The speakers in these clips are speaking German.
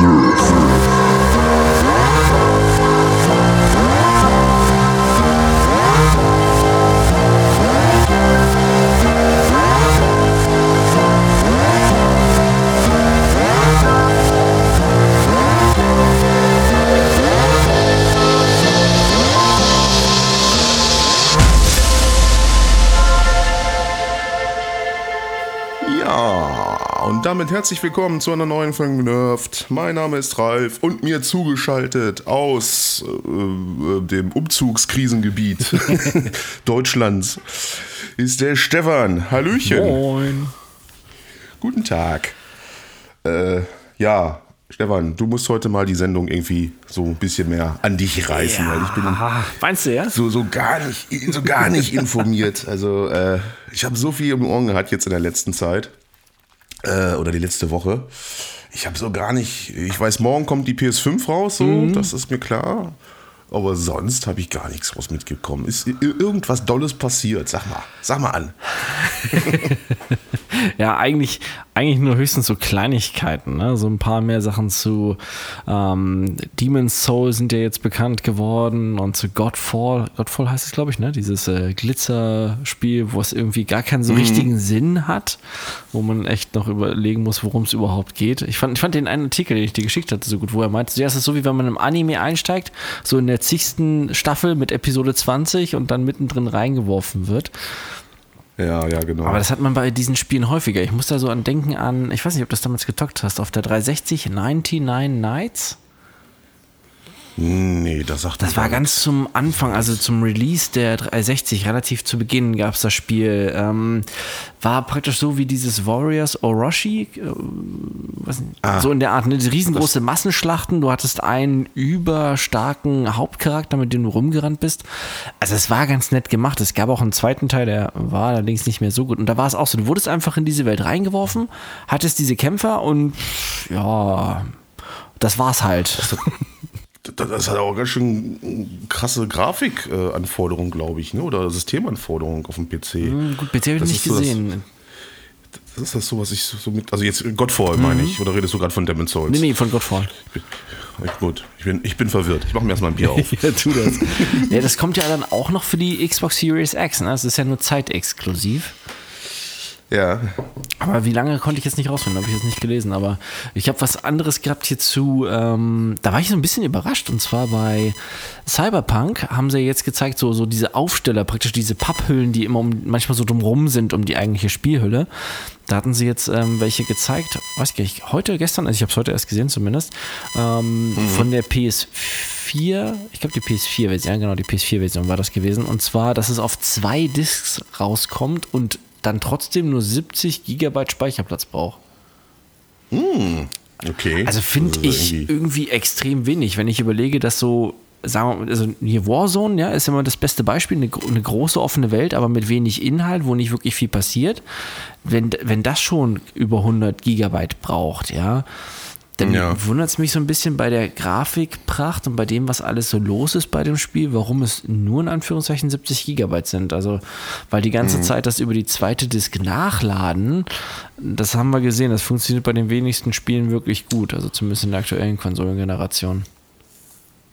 Ja, damit herzlich willkommen zu einer neuen Folge Nerft. Mein Name ist Ralf und mir zugeschaltet aus äh, äh, dem Umzugskrisengebiet Deutschlands ist der Stefan. Hallöchen. Moin. Guten Tag. Äh, ja, Stefan, du musst heute mal die Sendung irgendwie so ein bisschen mehr an dich reißen, weil ich bin meinst du, ja? so, so gar nicht, so gar nicht informiert. Also äh, ich habe so viel im Ohren gehabt jetzt in der letzten Zeit äh, oder die letzte Woche. Ich habe so gar nicht. Ich weiß, morgen kommt die PS5 raus, so das ist mir klar. Aber sonst habe ich gar nichts raus mitgekommen. Ist irgendwas Dolles passiert? Sag mal, sag mal an. Ja, eigentlich, eigentlich nur höchstens so Kleinigkeiten. Ne? So ein paar mehr Sachen zu ähm, Demon's Soul sind ja jetzt bekannt geworden und zu Godfall. Godfall heißt es, glaube ich, ne? Dieses äh, Glitzerspiel, wo es irgendwie gar keinen so richtigen Sinn hat, wo man echt noch überlegen muss, worum es überhaupt geht. Ich fand, ich fand den einen Artikel, den ich dir geschickt hatte, so gut, wo er meinte, ja, es ist so, wie wenn man im Anime einsteigt, so in der zigsten Staffel mit Episode 20 und dann mittendrin reingeworfen wird. Ja, ja, genau. Aber das hat man bei diesen Spielen häufiger. Ich muss da so an denken an, ich weiß nicht, ob du das damals getockt hast, auf der 360 99 Nights. Nee, das sagt Das war ganz zum Anfang, also zum Release der 360, relativ zu Beginn gab es das Spiel. Ähm, war praktisch so wie dieses Warriors Orochi, äh, was, Ah. so in der Art, ne? diese riesengroße Massenschlachten. Du hattest einen überstarken Hauptcharakter, mit dem du rumgerannt bist. Also es war ganz nett gemacht. Es gab auch einen zweiten Teil, der war allerdings nicht mehr so gut. Und da war es auch so, du wurdest einfach in diese Welt reingeworfen, hattest diese Kämpfer und ja, das war's halt. Das, hat auch ganz schön krasse Grafikanforderungen, glaube ich, ne? oder Systemanforderungen auf dem PC. Hm, Gut, PC habe ich Das nicht ist so das- gesehen. Das ist das so, was ich so mit. Also jetzt Godfall meine ich. Oder redest du gerade von Demon's Souls? Mhm. Nee, nee, von Godfall. Gut, ich bin, ich bin verwirrt. Ich mache mir erstmal ein Bier auf. Ja, tu das. ja, das kommt ja dann auch noch für die Xbox Series X. Ne? Das ist ja nur zeitexklusiv. Ja. Aber wie lange konnte ich jetzt nicht rausfinden? Habe ich jetzt nicht gelesen. Aber ich habe was anderes gehabt hierzu. Ähm, da war ich so ein bisschen überrascht. Und zwar bei Cyberpunk haben sie jetzt gezeigt, so, so diese Aufsteller, praktisch diese Papphüllen, die immer um, manchmal so drumrum sind um die eigentliche Spielhülle. Da hatten sie jetzt ähm, welche gezeigt, weiß ich nicht, heute, gestern, also ich habe es heute erst gesehen zumindest, ähm, von der PS4, ich glaube die PS4-Version, ja, genau, die PS4-Version war das gewesen. Und zwar, dass es auf zwei Discs rauskommt und dann trotzdem nur 70 Gigabyte Speicherplatz braucht. Okay. Also finde Also ich irgendwie extrem wenig, wenn ich überlege, dass so, sagen wir mal, also hier Warzone, ja, ist immer das beste Beispiel, eine, eine große offene Welt, aber mit wenig Inhalt, wo nicht wirklich viel passiert. Wenn, wenn das schon über 100 Gigabyte braucht, ja, dann Ja. wundert es mich so ein bisschen bei der Grafikpracht und bei dem, was alles so los ist bei dem Spiel, warum es nur in Anführungszeichen 70 Gigabyte sind. Also, weil die ganze Zeit das über die zweite Disk nachladen, das haben wir gesehen, das funktioniert bei den wenigsten Spielen wirklich gut, also zumindest in der aktuellen Konsolengeneration.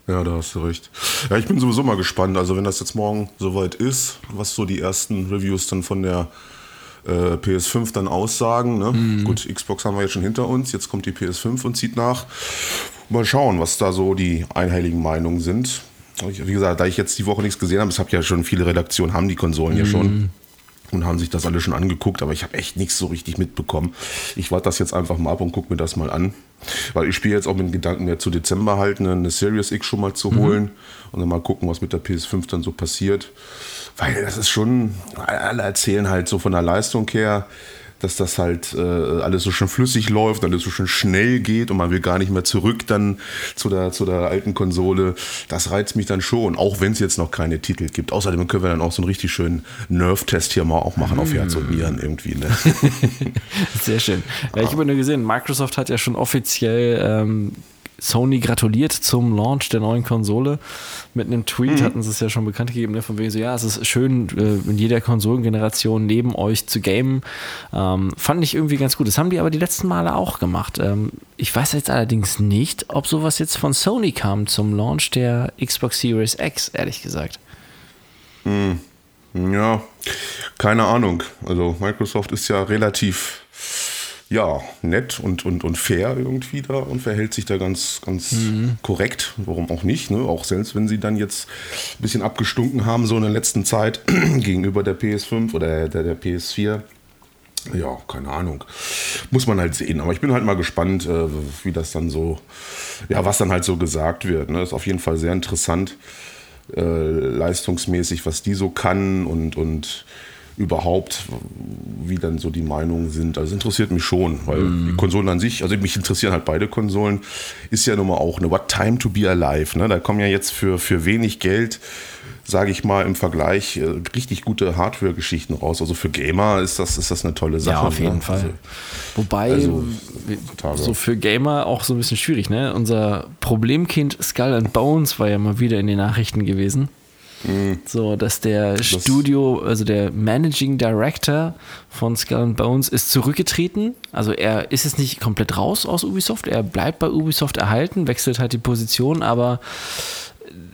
Ja, da hast du recht. Ja, ich bin sowieso mal gespannt. Also, wenn das jetzt morgen soweit ist, was so die ersten Reviews dann von der äh, PS5 dann aussagen. Ne? Mhm. Gut, Xbox haben wir jetzt schon hinter uns. Jetzt kommt die PS5 und zieht nach. Mal schauen, was da so die einhelligen Meinungen sind. Wie gesagt, da ich jetzt die Woche nichts gesehen habe, es habe ja schon viele Redaktionen, haben die Konsolen ja Mhm. schon und haben sich das alle schon angeguckt, aber ich habe echt nichts so richtig mitbekommen. Ich warte das jetzt einfach mal ab und gucke mir das mal an. Weil ich spiele jetzt auch mit dem Gedanken, mir zu Dezember halt eine, eine Series X schon mal zu holen und dann mal gucken, was mit der PS5 dann so passiert. Weil das ist schon, alle erzählen halt so von der Leistung her, dass das halt äh, alles so schön flüssig läuft, alles so schön schnell geht und man will gar nicht mehr zurück dann zu der, zu der alten Konsole. Das reizt mich dann schon, auch wenn es jetzt noch keine Titel gibt. Außerdem können wir dann auch so einen richtig schönen Nerf-Test hier mal auch machen auf Herz und Nieren irgendwie. Ne? Sehr schön. Ja, ich habe nur gesehen, Microsoft hat ja schon offiziell ähm, Sony gratuliert zum Launch der neuen Konsole. Mit einem Tweet mhm. hatten sie es ja schon bekannt gegeben, ne, von wegen so, ja, es ist schön, äh, in jeder Konsolengeneration neben euch zu gamen. Ähm, fand ich irgendwie ganz gut. Das haben die aber die letzten Male auch gemacht. Ähm, ich weiß jetzt allerdings nicht, ob sowas jetzt von Sony kam zum Launch der Xbox Series X, ehrlich gesagt. Mhm. Ja, keine Ahnung. Also Microsoft ist ja relativ ja, nett und, und, und fair irgendwie da und verhält sich da ganz, ganz mhm. korrekt. Warum auch nicht? Ne? Auch selbst wenn sie dann jetzt ein bisschen abgestunken haben, so in der letzten Zeit gegenüber der PS5 oder der, der PS4. Ja, keine Ahnung. Muss man halt sehen. Aber ich bin halt mal gespannt, äh, wie das dann so, ja, was dann halt so gesagt wird. Ne? Ist auf jeden Fall sehr interessant, äh, leistungsmäßig, was die so kann und, und überhaupt, wie dann so die Meinungen sind. Also interessiert mich schon, weil mm. die Konsolen an sich, also mich interessieren halt beide Konsolen, ist ja nun mal auch eine What Time to Be Alive. Ne? Da kommen ja jetzt für, für wenig Geld, sage ich mal, im Vergleich äh, richtig gute Hardware-Geschichten raus. Also für Gamer ist das, ist das eine tolle Sache. Ja, auf jeden ne? Fall. Also, Wobei, also, so für Gamer auch so ein bisschen schwierig. Ne? Unser Problemkind Skull and Bones war ja mal wieder in den Nachrichten gewesen. Mhm. So, dass der das Studio, also der Managing Director von Skull and Bones ist zurückgetreten. Also er ist jetzt nicht komplett raus aus Ubisoft, er bleibt bei Ubisoft erhalten, wechselt halt die Position, aber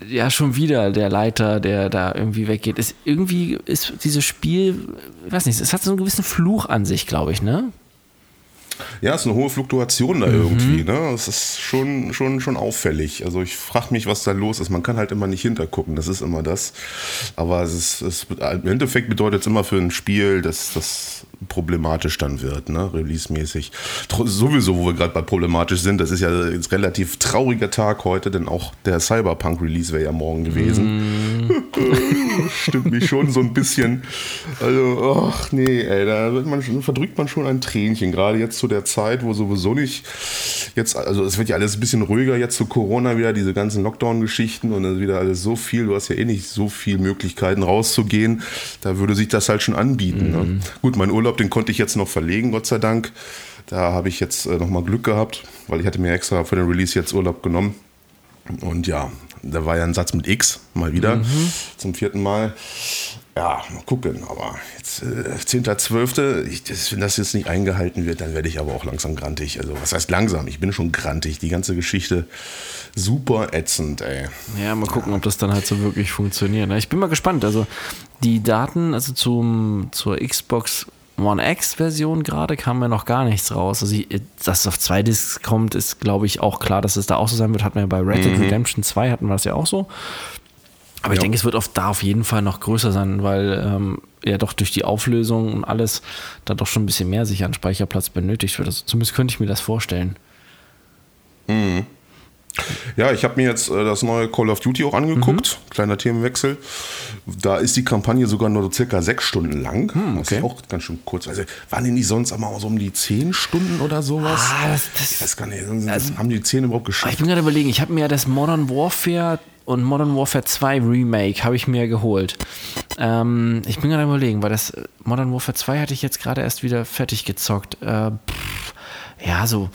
ja, schon wieder der Leiter, der da irgendwie weggeht. Ist irgendwie ist dieses Spiel, ich weiß nicht, es hat so einen gewissen Fluch an sich, glaube ich, ne? Ja, es ist eine hohe Fluktuation da mhm. irgendwie. Ne? Es ist schon, schon, schon auffällig. Also ich frage mich, was da los ist. Man kann halt immer nicht hintergucken, das ist immer das. Aber es ist, es, im Endeffekt bedeutet es immer für ein Spiel, dass das problematisch dann wird, ne? release-mäßig. Sowieso, wo wir gerade bei problematisch sind, das ist ja ein relativ trauriger Tag heute, denn auch der Cyberpunk-Release wäre ja morgen gewesen. Mm. Stimmt mich schon so ein bisschen. Also, ach nee, ey, da wird man, verdrückt man schon ein Tränchen, gerade jetzt zu der Zeit, wo sowieso nicht jetzt, also es wird ja alles ein bisschen ruhiger jetzt zu Corona wieder, diese ganzen Lockdown-Geschichten und dann wieder alles so viel, du hast ja eh nicht so viele Möglichkeiten rauszugehen, da würde sich das halt schon anbieten. Ne? Mhm. Ne? Gut, mein Urlaub, den konnte ich jetzt noch verlegen, Gott sei Dank. Da habe ich jetzt äh, nochmal Glück gehabt, weil ich hatte mir extra für den Release jetzt Urlaub genommen. Und ja, da war ja ein Satz mit X, mal wieder, mhm. zum vierten Mal. Ja, mal gucken, aber jetzt äh, 10.12., wenn das jetzt nicht eingehalten wird, dann werde ich aber auch langsam grantig. Also, was heißt langsam? Ich bin schon grantig. Die ganze Geschichte super ätzend, ey. Ja, mal gucken, ja. ob das dann halt so wirklich funktioniert. Ne? Ich bin mal gespannt. Also, die Daten, also zum, zur Xbox One X-Version gerade kam ja noch gar nichts raus. Also, dass es auf zwei Discs kommt, ist, glaube ich, auch klar, dass es da auch so sein wird. Hatten wir ja bei Red Dead mhm. Redemption 2 hatten wir das ja auch so. Aber ich denke, es wird auf, da auf jeden Fall noch größer sein, weil ähm, ja doch durch die Auflösung und alles da doch schon ein bisschen mehr sich an Speicherplatz benötigt wird. Also zumindest könnte ich mir das vorstellen. Mhm. Ja, ich habe mir jetzt äh, das neue Call of Duty auch angeguckt. Mhm. Kleiner Themenwechsel. Da ist die Kampagne sogar nur circa sechs Stunden lang. Mhm, okay. Das ist auch ganz schön kurz. Also waren die nicht sonst immer so um die zehn Stunden oder sowas? Ah, das, das, ich weiß gar nicht. Also, haben die zehn überhaupt geschafft? Ich bin gerade überlegen, ich habe mir ja das Modern Warfare und Modern Warfare 2 Remake habe ich mir geholt. Ähm, ich bin gerade überlegen, weil das Modern Warfare 2 hatte ich jetzt gerade erst wieder fertig gezockt. Äh, pff, ja, so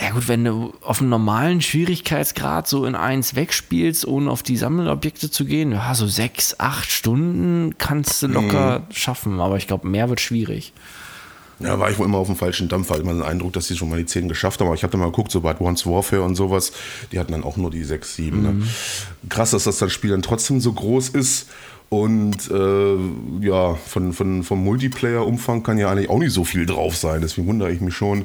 ja gut, wenn du auf einem normalen Schwierigkeitsgrad so in eins wegspielst, ohne auf die Sammelobjekte zu gehen, ja, so sechs, acht Stunden kannst du locker mhm. schaffen, aber ich glaube, mehr wird schwierig. Ja, war ich wohl immer auf dem falschen Dampfer. Immer den Eindruck, dass sie schon mal die 10 geschafft haben. Aber ich habe dann mal geguckt, so bei Advanced Warfare und sowas, die hatten dann auch nur die 6, 7. Ne? Mhm. Ne? Krass, dass das, das Spiel dann trotzdem so groß ist. Und äh, ja, von, von, vom Multiplayer-Umfang kann ja eigentlich auch nicht so viel drauf sein. Deswegen wundere ich mich schon,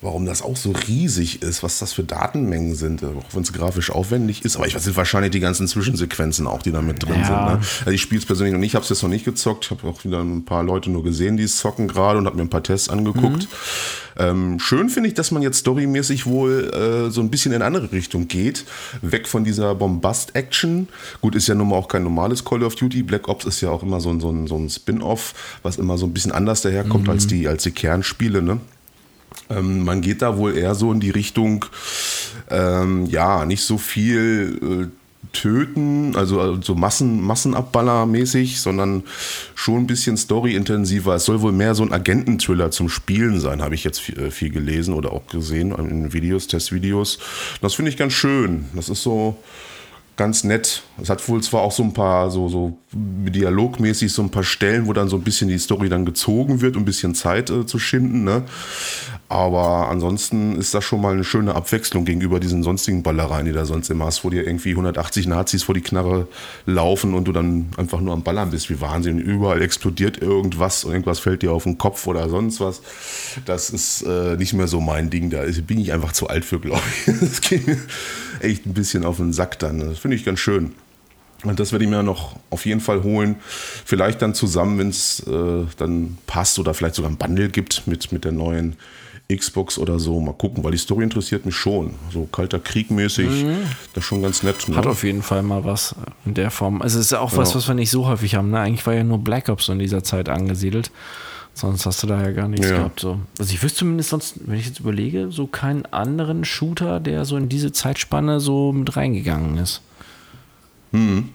warum das auch so riesig ist, was das für Datenmengen sind, auch wenn es grafisch aufwendig ist. Aber ich weiß, sind wahrscheinlich die ganzen Zwischensequenzen auch, die da mit drin ja. sind. Ne? Also ich spiele es persönlich noch nicht, habe es jetzt noch nicht gezockt. Ich habe auch wieder ein paar Leute nur gesehen, die es zocken gerade und habe mir ein paar Tests angeguckt. Mhm. Ähm, schön finde ich, dass man jetzt storymäßig wohl äh, so ein bisschen in eine andere Richtung geht. Weg von dieser Bombast-Action. Gut, ist ja nun mal auch kein normales Call of Duty. Black Ops ist ja auch immer so ein, so ein, so ein Spin-off, was immer so ein bisschen anders daherkommt mhm. als, die, als die Kernspiele. Ne? Ähm, man geht da wohl eher so in die Richtung, ähm, ja, nicht so viel töten, also, also Massen, Massenabballer-mäßig, sondern schon ein bisschen story-intensiver. Es soll wohl mehr so ein Agenten-Thriller zum Spielen sein, habe ich jetzt viel, äh, viel, gelesen oder auch gesehen in Videos, Testvideos. Das finde ich ganz schön. Das ist so, ganz nett. Es hat wohl zwar auch so ein paar, so, so dialogmäßig so ein paar Stellen, wo dann so ein bisschen die Story dann gezogen wird, um ein bisschen Zeit äh, zu schinden, ne? Aber ansonsten ist das schon mal eine schöne Abwechslung gegenüber diesen sonstigen Ballereien, die da sonst immer hast, wo dir irgendwie 180 Nazis vor die Knarre laufen und du dann einfach nur am Ballern bist, wie Wahnsinn. Überall explodiert irgendwas und irgendwas fällt dir auf den Kopf oder sonst was. Das ist äh, nicht mehr so mein Ding. Da bin ich einfach zu alt für, glaube ich. Das mir echt ein bisschen auf den Sack dann. Das finde ich ganz schön. Und das werde ich mir noch auf jeden Fall holen. Vielleicht dann zusammen, wenn es äh, dann passt oder vielleicht sogar ein Bundle gibt mit, mit der neuen Xbox oder so. Mal gucken, weil die Story interessiert mich schon. So kalter Krieg mäßig, mhm. das ist schon ganz nett. Ne? Hat auf jeden Fall mal was in der Form. Also es ist auch was, ja. was wir nicht so häufig haben. Ne? Eigentlich war ja nur Black Ops in dieser Zeit angesiedelt. Sonst hast du da ja gar nichts ja. gehabt. So. Also ich wüsste zumindest sonst, wenn ich jetzt überlege, so keinen anderen Shooter, der so in diese Zeitspanne so mit reingegangen ist. Mhm.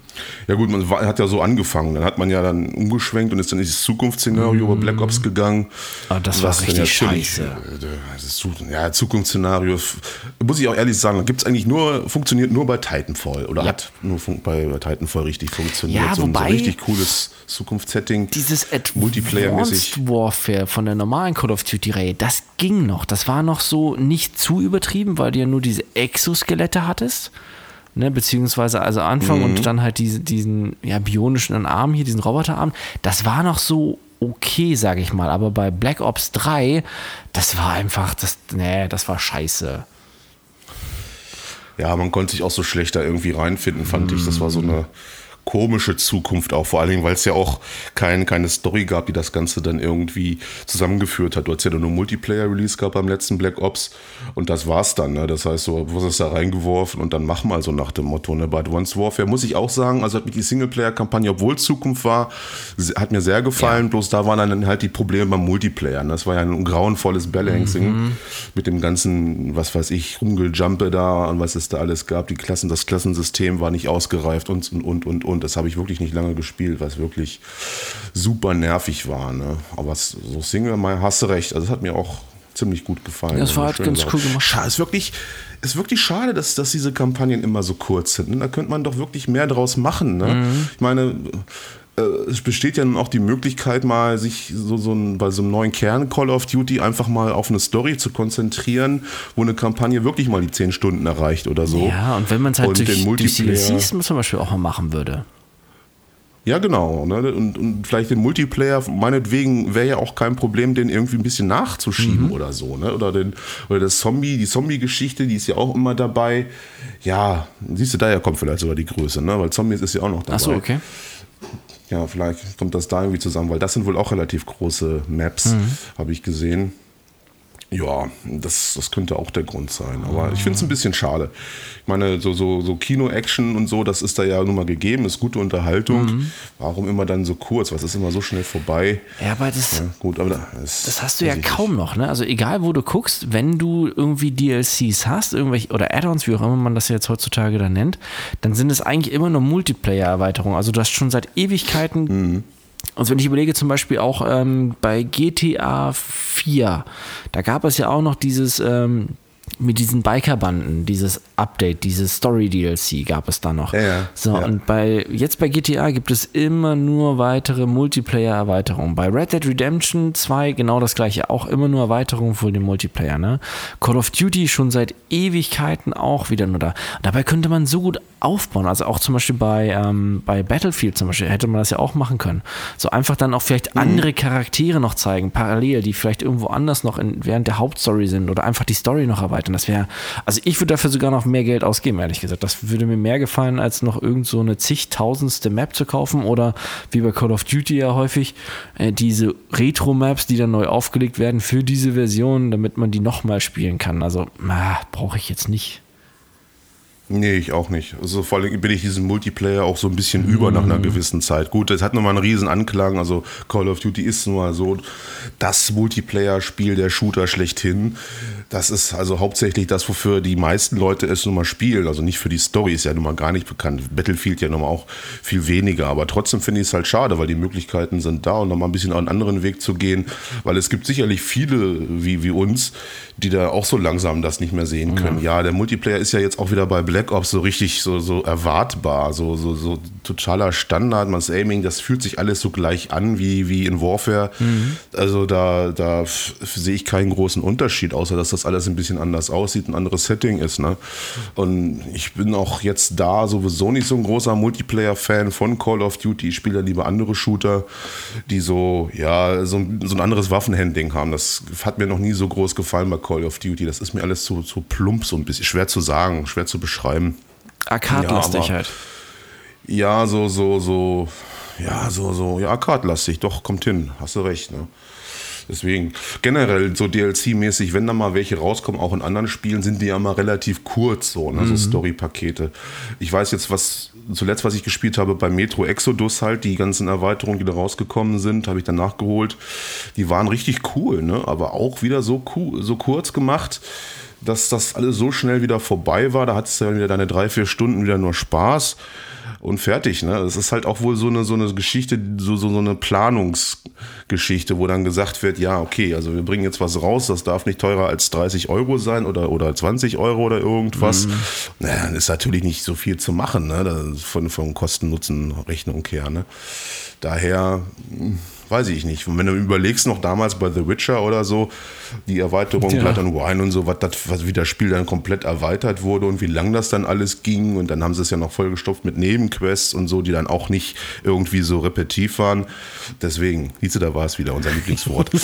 Ja gut, man hat ja so angefangen. Dann hat man ja dann umgeschwenkt und ist dann dieses Zukunftsszenario mhm. über Black Ops gegangen. Aber ah, das war richtig ja scheiße. Äh, ja, Zukunftsszenario, muss ich auch ehrlich sagen, gibt es eigentlich nur, funktioniert nur bei Titanfall oder ja. hat nur bei, bei Titanfall richtig funktioniert. Ja, so, wobei so ein richtig cooles Zukunftssetting. Dieses Multiplayer-mäßig. Warfare von der normalen Call of Duty-Reihe, das ging noch. Das war noch so nicht zu übertrieben, weil du ja nur diese Exoskelette hattest ne, beziehungsweise also Anfang mhm. und dann halt diese, diesen ja, bionischen Arm hier, diesen Roboterarm, das war noch so okay, sage ich mal, aber bei Black Ops 3, das war einfach, das, nee, das war scheiße. Ja, man konnte sich auch so schlechter irgendwie reinfinden, fand mhm. ich. Das war so eine komische Zukunft auch, vor allen Dingen, weil es ja auch kein, keine Story gab, die das Ganze dann irgendwie zusammengeführt hat. Du hast ja nur Multiplayer-Release gehabt beim letzten Black Ops und das war's dann. Ne? Das heißt, so was ist da reingeworfen und dann mach mal so nach dem Motto. Ne? Bei Advanced Warfare muss ich auch sagen, also hat mir die Singleplayer-Kampagne, obwohl Zukunft war, hat mir sehr gefallen, ja. bloß da waren dann halt die Probleme beim Multiplayer. Ne? Das war ja ein grauenvolles Balancing mhm. mit dem ganzen, was weiß ich, Rumgeljumpe da und was es da alles gab. Die Klassen, das Klassensystem war nicht ausgereift und, und, und, und und das habe ich wirklich nicht lange gespielt, weil es wirklich super nervig war. Ne? Aber so Single, mal hast du recht. Also es hat mir auch ziemlich gut gefallen. Das war halt ganz cool gemacht. Schade, ist wirklich, ist wirklich schade, dass, dass diese Kampagnen immer so kurz sind. Ne? Da könnte man doch wirklich mehr draus machen. Ne? Mhm. Ich meine, es besteht ja nun auch die Möglichkeit, mal sich so, so ein, bei so einem neuen Kern Call of Duty einfach mal auf eine Story zu konzentrieren, wo eine Kampagne wirklich mal die 10 Stunden erreicht oder so. Ja, und wenn man es halt und durch, durch DLCs zum Beispiel auch mal machen würde. Ja, genau. Ne? Und, und, vielleicht den Multiplayer, meinetwegen wäre ja auch kein Problem, den irgendwie ein bisschen nachzuschieben mhm. oder so. Ne? Oder, den, oder das Zombie, die Zombie-Geschichte, die ist ja auch immer dabei. Ja, siehst du, daher kommt vielleicht sogar die Größe, ne? weil Zombies ist ja auch noch dabei. Achso, okay. Ja, vielleicht kommt das da irgendwie zusammen, weil das sind wohl auch relativ große Maps, mhm. habe ich gesehen. Ja, das, das könnte auch der Grund sein. Aber ich finde es ein bisschen schade. Ich meine, so, so, so Kino-Action und so, das ist da ja nun mal gegeben, ist gute Unterhaltung. Mhm. Warum immer dann so kurz? Was ist immer so schnell vorbei? Ja, aber das, ja, gut, aber das, das hast du ja kaum noch. Ne? Also egal, wo du guckst, wenn du irgendwie DLCs hast, irgendwelche oder Add-ons, wie auch immer man das jetzt heutzutage dann nennt, dann sind es eigentlich immer nur Multiplayer-Erweiterungen. Also du hast schon seit Ewigkeiten mhm also wenn ich überlege, zum Beispiel auch ähm, bei GTA 4, da gab es ja auch noch dieses ähm, mit diesen Bikerbanden, dieses Update, dieses Story-DLC gab es da noch. Ja, so, ja. und bei, jetzt bei GTA gibt es immer nur weitere Multiplayer-Erweiterungen. Bei Red Dead Redemption 2 genau das gleiche, auch immer nur Erweiterungen für den Multiplayer. Ne? Call of Duty schon seit Ewigkeiten auch wieder nur da. Dabei könnte man so gut aufbauen. Also auch zum Beispiel bei, ähm, bei Battlefield zum Beispiel hätte man das ja auch machen können. So einfach dann auch vielleicht mhm. andere Charaktere noch zeigen, parallel, die vielleicht irgendwo anders noch in, während der Hauptstory sind oder einfach die Story noch erweitern. Das wäre, also ich würde dafür sogar noch mehr Geld ausgeben, ehrlich gesagt. Das würde mir mehr gefallen, als noch irgend so eine zigtausendste Map zu kaufen oder wie bei Call of Duty ja häufig äh, diese Retro-Maps, die dann neu aufgelegt werden für diese Version, damit man die nochmal spielen kann. Also, brauche ich jetzt nicht. Nee, ich auch nicht. Also vor allem bin ich diesen Multiplayer auch so ein bisschen über nach einer gewissen Zeit. Gut, es hat nochmal einen riesen Anklang. Also Call of Duty ist nun mal so das Multiplayer-Spiel, der Shooter schlechthin. Das ist also hauptsächlich das, wofür die meisten Leute es nun mal spielen. Also nicht für die Story, ist ja nun mal gar nicht bekannt. Battlefield ja nun mal auch viel weniger. Aber trotzdem finde ich es halt schade, weil die Möglichkeiten sind da und nochmal ein bisschen einen anderen Weg zu gehen. Weil es gibt sicherlich viele wie, wie uns, die da auch so langsam das nicht mehr sehen können. Ja, ja der Multiplayer ist ja jetzt auch wieder bei Black Ops so richtig so, so erwartbar, so, so, so totaler Standard, man Aiming, das fühlt sich alles so gleich an wie, wie in Warfare. Mhm. Also da, da sehe ich keinen großen Unterschied, außer dass das alles ein bisschen anders aussieht, ein anderes Setting ist. Ne? Und ich bin auch jetzt da sowieso nicht so ein großer Multiplayer-Fan von Call of Duty. Ich spiele lieber andere Shooter, die so, ja, so, so ein anderes Waffenhandling haben. Das hat mir noch nie so groß gefallen bei Call of Duty. Das ist mir alles zu, zu plump, so ein bisschen schwer zu sagen, schwer zu beschreiben. Arcade-lastig ja, halt. Ja, so, so, so, ja, so, so, ja, Arcade-lastig, doch, kommt hin, hast du recht, ne? Deswegen, generell so DLC-mäßig, wenn da mal welche rauskommen, auch in anderen Spielen, sind die ja mal relativ kurz, so, ne? Mhm. so Story-Pakete. Ich weiß jetzt, was zuletzt, was ich gespielt habe bei Metro Exodus halt, die ganzen Erweiterungen, die da rausgekommen sind, habe ich dann nachgeholt. Die waren richtig cool, ne? aber auch wieder so, cool, so kurz gemacht dass das alles so schnell wieder vorbei war. Da hattest du dann wieder deine drei, vier Stunden wieder nur Spaß und fertig. Ne? Das ist halt auch wohl so eine, so eine Geschichte, so, so, so eine Planungsgeschichte, wo dann gesagt wird, ja, okay, also wir bringen jetzt was raus, das darf nicht teurer als 30 Euro sein oder, oder 20 Euro oder irgendwas. Mhm. Naja, dann ist natürlich nicht so viel zu machen, ne? von, von Kosten-Nutzen-Rechnung her. Ne? Daher weiß ich nicht. Und wenn du überlegst, noch damals bei The Witcher oder so, die Erweiterung ja. Blood and Wine und so, was, das, was wie das Spiel dann komplett erweitert wurde und wie lang das dann alles ging. Und dann haben sie es ja noch vollgestopft mit Nebenquests und so, die dann auch nicht irgendwie so repetitiv waren. Deswegen, du, da war es wieder unser Lieblingswort.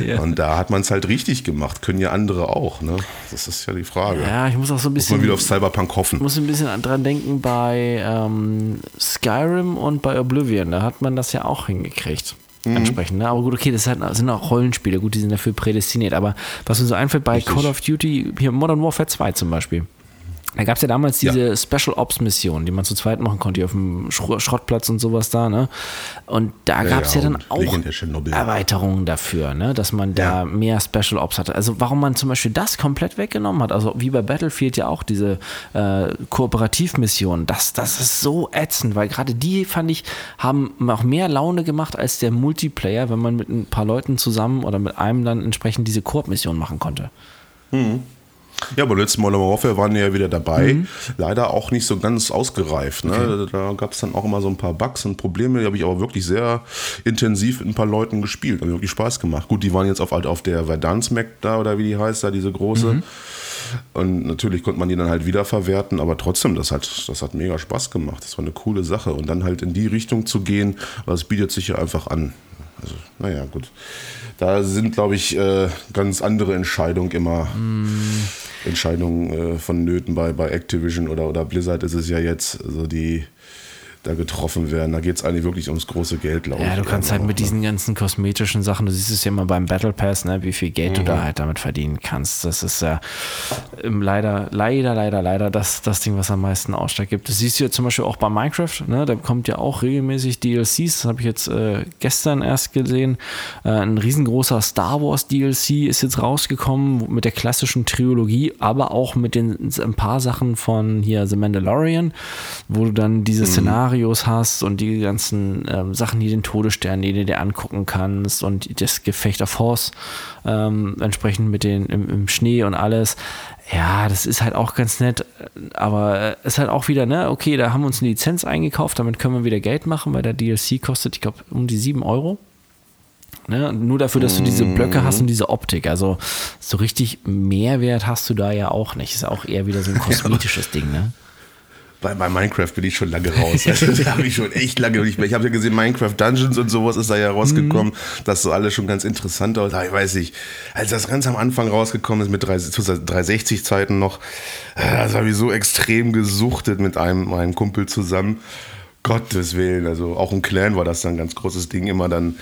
ja. Und da hat man es halt richtig gemacht. Können ja andere auch, ne? Das ist ja die Frage. Ja, ich muss auch so ein bisschen. Muss man wieder auf Cyberpunk hoffen. Ich muss ein bisschen dran denken bei ähm, Skyrim und bei Oblivion. Da hat man das ja auch hingekriegt. Mhm. Entsprechend. Ne? Aber gut, okay, das sind auch Rollenspiele, gut, die sind dafür prädestiniert. Aber was mir so einfällt bei Richtig. Call of Duty, hier Modern Warfare 2 zum Beispiel. Da gab es ja damals diese ja. Special Ops Mission, die man zu zweit machen konnte, hier auf dem Schrottplatz und sowas da, ne? Und da gab es ja, ja, dann auch Erweiterungen dafür, ne? Dass man da mehr Special Ops hatte. Also warum man zum Beispiel das komplett weggenommen hat, also wie bei Battlefield ja auch diese äh, Kooperativmission, das, das ist so ätzend, weil gerade die, fand ich, haben auch mehr Laune gemacht als der Multiplayer, wenn man mit ein paar Leuten zusammen oder mit einem dann entsprechend diese Koop-Mission machen konnte. Mhm. Ja, aber letztes Modern Warfare waren ja wieder dabei. Mhm. Leider auch nicht so ganz ausgereift. Ne? Okay. Da gab es dann auch immer so ein paar Bugs und Probleme. Die habe ich aber wirklich sehr intensiv mit ein paar Leuten gespielt. Hat wirklich Spaß gemacht. Gut, die waren jetzt auf, halt auf der Verdance Mac da oder wie die heißt, da diese große. Mhm. Und natürlich konnte man die dann halt wiederverwerten, aber trotzdem, das hat, das hat mega Spaß gemacht. Das war eine coole Sache. Und dann halt in die Richtung zu gehen, das bietet sich ja einfach an. Also, naja, gut. Da sind, glaube ich, äh, ganz andere Entscheidungen immer. Mm. Entscheidungen äh, vonnöten bei, bei Activision oder, oder Blizzard ist es ja jetzt. Also die da getroffen werden. Da geht es eigentlich wirklich ums große Geld, glaube ich. Ja, du kannst halt mit diesen ganzen kosmetischen Sachen, du siehst es ja immer beim Battle Pass, ne, wie viel Geld mhm. du da halt damit verdienen kannst. Das ist ja ähm, leider, leider, leider, leider das, das Ding, was am meisten Ausschlag gibt. Das siehst du ja zum Beispiel auch bei Minecraft, ne, da kommt ja auch regelmäßig DLCs, das habe ich jetzt äh, gestern erst gesehen. Äh, ein riesengroßer Star Wars DLC ist jetzt rausgekommen mit der klassischen Trilogie, aber auch mit den ein paar Sachen von hier The Mandalorian, wo du dann diese mhm. Szenarien Szenarios hast und die ganzen ähm, Sachen, die den Todesstern, die du dir angucken kannst und das Gefecht auf Horse ähm, entsprechend mit den im, im, Schnee und alles. Ja, das ist halt auch ganz nett, aber es ist halt auch wieder, ne, okay, da haben wir uns eine Lizenz eingekauft, damit können wir wieder Geld machen, weil der DLC kostet, ich glaube, um die 7 Euro. Ne? Nur dafür, dass du diese Blöcke hast und diese Optik. Also so richtig Mehrwert hast du da ja auch nicht. Ist auch eher wieder so ein kosmetisches Ding, ne? Bei, bei Minecraft bin ich schon lange raus. Also, da habe ich schon echt lange nicht mehr. Ich habe ja gesehen, Minecraft Dungeons und sowas ist da ja rausgekommen. Mhm. Das so alles schon ganz interessant aus. Ich weiß nicht, als das ganz am Anfang rausgekommen ist mit 360 Zeiten noch, äh, das habe ich so extrem gesuchtet mit einem meinem Kumpel zusammen. Gottes Willen, also auch im Clan war das dann ein ganz großes Ding, immer dann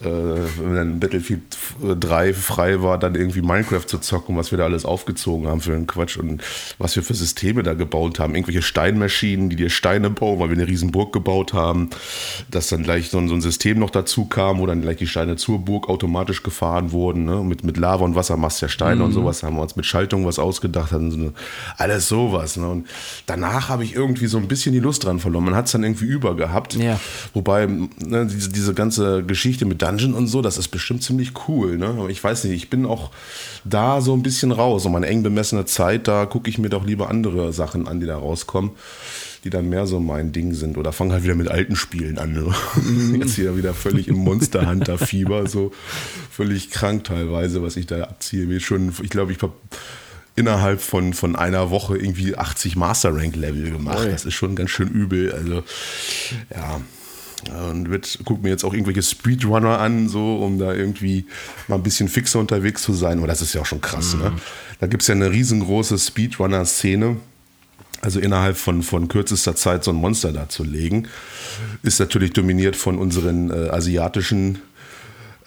äh, wenn dann Battlefield 3 frei war, dann irgendwie Minecraft zu zocken, was wir da alles aufgezogen haben für einen Quatsch und was wir für Systeme da gebaut haben. Irgendwelche Steinmaschinen, die dir Steine bauen, weil wir eine riesen Burg gebaut haben, dass dann gleich so ein, so ein System noch dazu kam, wo dann gleich die Steine zur Burg automatisch gefahren wurden. Ne? Mit, mit Lava und Wasser machst du ja Steine mhm. und sowas, haben wir uns mit Schaltung was ausgedacht, hatten so eine, alles sowas. Ne? Und danach habe ich irgendwie so ein bisschen die Lust dran verloren. Man hat es dann irgendwie über gehabt. Ja. Wobei ne, diese, diese ganze Geschichte mit Dungeon und so, das ist bestimmt ziemlich cool. Ne? Aber ich weiß nicht, ich bin auch da so ein bisschen raus. Um eine eng bemessene Zeit, da gucke ich mir doch lieber andere Sachen an, die da rauskommen, die dann mehr so mein Ding sind. Oder fange halt wieder mit alten Spielen an. Ne? Mhm. Jetzt hier wieder völlig im Monster Hunter Fieber, so völlig krank teilweise, was ich da abziehe. Mir schon, ich glaube, ich habe innerhalb von, von einer Woche irgendwie 80 Master Rank Level gemacht. Das ist schon ganz schön übel. Also, ja. Und wird, guckt mir jetzt auch irgendwelche Speedrunner an, so, um da irgendwie mal ein bisschen fixer unterwegs zu sein. Aber das ist ja auch schon krass, ne? mhm. ne? Da gibt es ja eine riesengroße Speedrunner-Szene. Also innerhalb von, von kürzester Zeit so ein Monster da zu legen, ist natürlich dominiert von unseren äh, asiatischen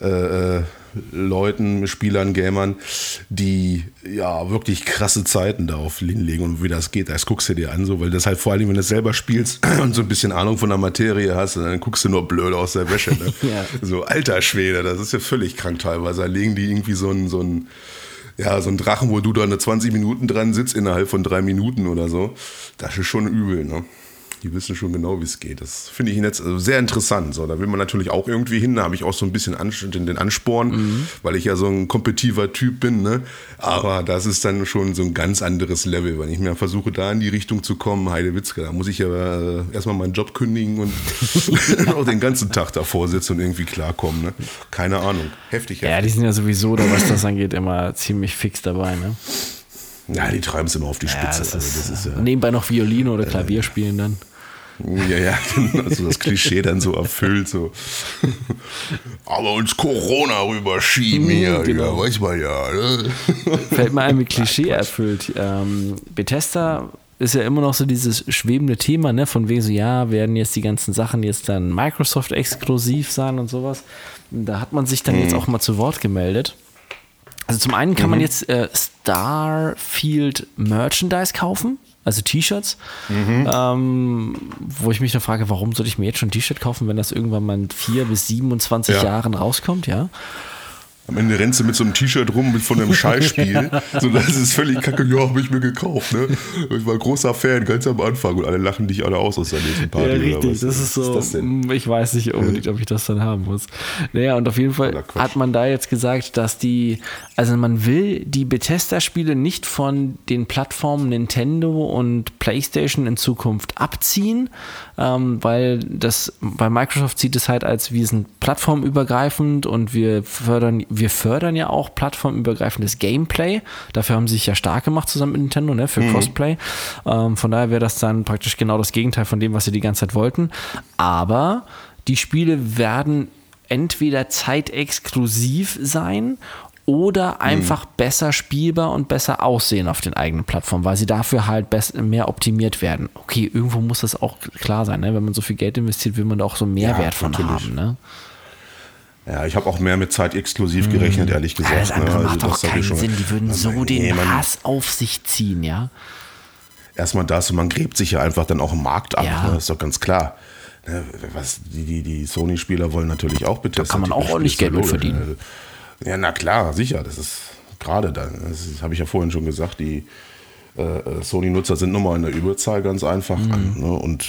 äh, äh Leuten, Spielern, Gamern, die ja wirklich krasse Zeiten darauf hinlegen und wie das geht. Das guckst du dir an, so, weil das halt vor allem, wenn du es selber spielst und so ein bisschen Ahnung von der Materie hast, dann guckst du nur blöd aus der Wäsche. Ne? ja. So alter Schwede, das ist ja völlig krank teilweise. Da legen die irgendwie so ein, so ein ja, so ein Drachen, wo du da eine 20 Minuten dran sitzt innerhalb von drei Minuten oder so. Das ist schon übel, ne? Die wissen schon genau, wie es geht. Das finde ich jetzt also sehr interessant. So, da will man natürlich auch irgendwie hin. Da habe ich auch so ein bisschen den Ansporn, mhm. weil ich ja so ein kompetitiver Typ bin. Ne? Aber das ist dann schon so ein ganz anderes Level. Wenn ich mir versuche, da in die Richtung zu kommen, Heidewitzke, da muss ich ja äh, erstmal meinen Job kündigen und auch den ganzen Tag davor sitzen und irgendwie klarkommen. Ne? Keine Ahnung. Heftig, heftig. Ja, die sind ja sowieso, was das angeht, immer ziemlich fix dabei. Ne? Ja, die treiben es immer auf die Spitze. Ja, das also, das ist, ja, nebenbei noch Violine oder Klavier spielen dann. Ja, ja, also das Klischee dann so erfüllt. So. Aber uns Corona rüberschieben hier, genau. ja, weiß man ja. Ne? Fällt mir ein mit Klischee erfüllt. Ähm, Bethesda ist ja immer noch so dieses schwebende Thema, ne, von wegen so, ja, werden jetzt die ganzen Sachen jetzt dann Microsoft exklusiv sein und sowas. Da hat man sich dann mhm. jetzt auch mal zu Wort gemeldet. Also zum einen kann mhm. man jetzt äh, Starfield Merchandise kaufen also T-Shirts, mhm. ähm, wo ich mich dann frage, warum soll ich mir jetzt schon ein T-Shirt kaufen, wenn das irgendwann mal in vier bis 27 ja. Jahren rauskommt, ja? Am Ende rennst du mit so einem T-Shirt rum mit von einem Scheißspiel. so, das ist völlig kacke. Ja, habe ich mir gekauft. Ne? Ich war großer Fan, ganz am Anfang. Und alle lachen dich alle aus aus der nächsten Party. Ja, richtig. Das ist so. Ist das mm, ich weiß nicht unbedingt, ob ich das dann haben muss. Naja, und auf jeden Fall hat man da jetzt gesagt, dass die, also man will die Bethesda-Spiele nicht von den Plattformen Nintendo und PlayStation in Zukunft abziehen, ähm, weil das bei Microsoft sieht es halt als wir sind plattformübergreifend und wir fördern wir fördern ja auch plattformübergreifendes Gameplay. Dafür haben sie sich ja stark gemacht zusammen mit Nintendo, ne, für mhm. Crossplay. Ähm, von daher wäre das dann praktisch genau das Gegenteil von dem, was sie die ganze Zeit wollten. Aber die Spiele werden entweder zeitexklusiv sein oder einfach mhm. besser spielbar und besser aussehen auf den eigenen Plattformen, weil sie dafür halt mehr optimiert werden. Okay, irgendwo muss das auch klar sein, ne? wenn man so viel Geld investiert, will man da auch so Mehrwert ja, von haben. Ne? Ja, ich habe auch mehr mit Zeit exklusiv gerechnet, hm. ehrlich gesagt. Ja, das ne? also macht doch keinen schon, Sinn. Die würden also, so den nee, Hass auf sich ziehen, ja. Erstmal das und man gräbt sich ja einfach dann auch im Markt ab. Ja. Ne? ist doch ganz klar. Ne, was, die die, die Sony-Spieler wollen natürlich auch betesten. Da kann man auch ordentlich Geld mit verdienen. Also, ja, na klar, sicher. Das ist gerade dann. Das habe ich ja vorhin schon gesagt. Die äh, äh, Sony-Nutzer sind nun mal in der Überzahl ganz einfach mhm. an. Ne? Und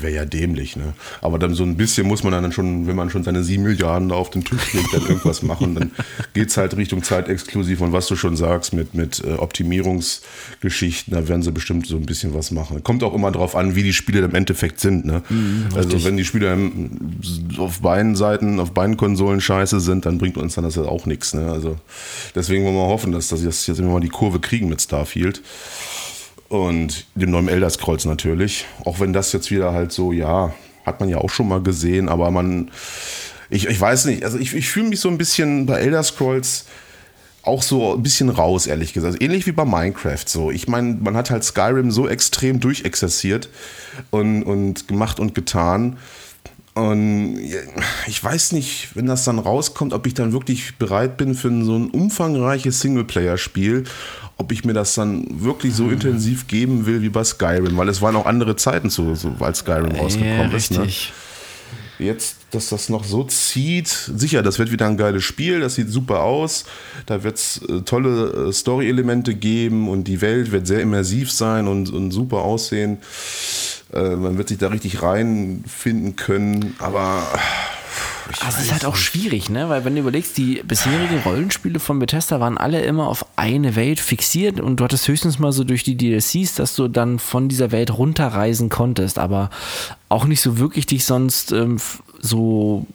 wäre ja dämlich, ne? Aber dann so ein bisschen muss man dann schon, wenn man schon seine sieben Milliarden da auf den Tisch legt, dann irgendwas machen. Dann geht es halt Richtung Zeitexklusiv und was du schon sagst mit, mit äh, Optimierungsgeschichten, da werden sie bestimmt so ein bisschen was machen. Kommt auch immer drauf an, wie die Spiele im Endeffekt sind, ne? Mhm, also wenn die Spiele auf beiden Seiten, auf beiden Konsolen scheiße sind, dann bringt uns dann das auch nichts, ne? Also deswegen wollen wir hoffen, dass das jetzt immer mal die Kurve kriegen mit Starfield und dem neuen Elder Scrolls natürlich. Auch wenn das jetzt wieder halt so, ja, hat man ja auch schon mal gesehen, aber man, ich, ich weiß nicht, also ich, ich fühle mich so ein bisschen bei Elder Scrolls auch so ein bisschen raus, ehrlich gesagt. Also ähnlich wie bei Minecraft so. Ich meine, man hat halt Skyrim so extrem durchexerziert und, und gemacht und getan. Und ich weiß nicht, wenn das dann rauskommt, ob ich dann wirklich bereit bin für so ein umfangreiches Singleplayer-Spiel, ob ich mir das dann wirklich so intensiv geben will wie bei Skyrim, weil es waren auch andere Zeiten, so, so als Skyrim rausgekommen ja, ist. Ne? Jetzt, dass das noch so zieht, sicher, das wird wieder ein geiles Spiel, das sieht super aus, da wird es äh, tolle äh, Story-Elemente geben und die Welt wird sehr immersiv sein und, und super aussehen. Äh, man wird sich da richtig reinfinden können, aber. Also es ist halt auch schwierig, ne? Weil wenn du überlegst, die bisherigen Rollenspiele von Bethesda waren alle immer auf eine Welt fixiert und du hattest höchstens mal so durch die DLCs, dass du dann von dieser Welt runterreisen konntest, aber auch nicht so wirklich dich sonst ähm, so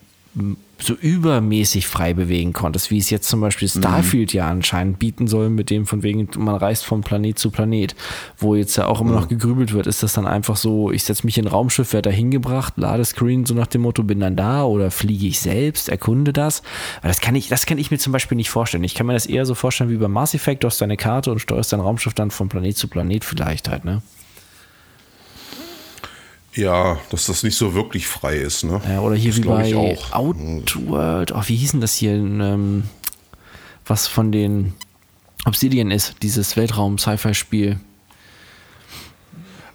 so übermäßig frei bewegen konntest, wie es jetzt zum Beispiel Starfield mhm. ja anscheinend bieten soll, mit dem von wegen, man reist von Planet zu Planet, wo jetzt ja auch immer mhm. noch gegrübelt wird, ist das dann einfach so, ich setze mich in ein Raumschiff, werde da hingebracht, Ladescreen, so nach dem Motto, bin dann da oder fliege ich selbst, erkunde das. Aber das kann ich, das kann ich mir zum Beispiel nicht vorstellen. Ich kann mir das eher so vorstellen wie bei Mass Effect, du hast deine Karte und steuerst dein Raumschiff dann von Planet zu Planet vielleicht halt, ne? Ja, dass das nicht so wirklich frei ist. Ne? Ja, oder hier das wie bei Outworld, oh, wie hießen das hier? Ähm, was von den Obsidian ist, dieses Weltraum-Sci-Fi-Spiel.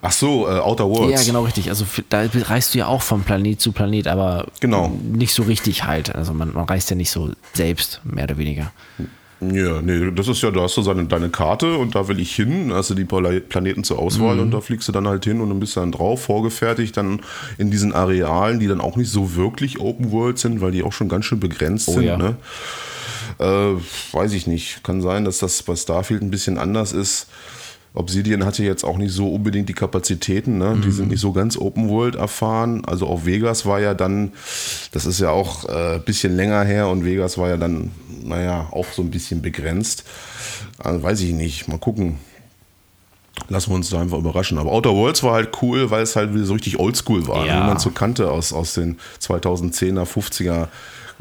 Ach so, äh, Outer Worlds. Ja, genau richtig. Also da reist du ja auch von Planet zu Planet, aber genau. nicht so richtig halt. Also man, man reist ja nicht so selbst, mehr oder weniger. Ja, nee, das ist ja, da hast du seine, deine Karte und da will ich hin, hast du die Planeten zur Auswahl mhm. und da fliegst du dann halt hin und dann bist du dann drauf, vorgefertigt, dann in diesen Arealen, die dann auch nicht so wirklich Open World sind, weil die auch schon ganz schön begrenzt oh, sind. Ja. Ne? Äh, weiß ich nicht. Kann sein, dass das bei Starfield ein bisschen anders ist. Obsidian hatte jetzt auch nicht so unbedingt die Kapazitäten, ne? die mhm. sind nicht so ganz Open World erfahren. Also auch Vegas war ja dann, das ist ja auch ein äh, bisschen länger her und Vegas war ja dann, naja, auch so ein bisschen begrenzt. Also weiß ich nicht, mal gucken. Lassen wir uns da einfach überraschen. Aber Outer Worlds war halt cool, weil es halt wieder so richtig oldschool war, ja. wie man so kannte aus, aus den 2010er, 50er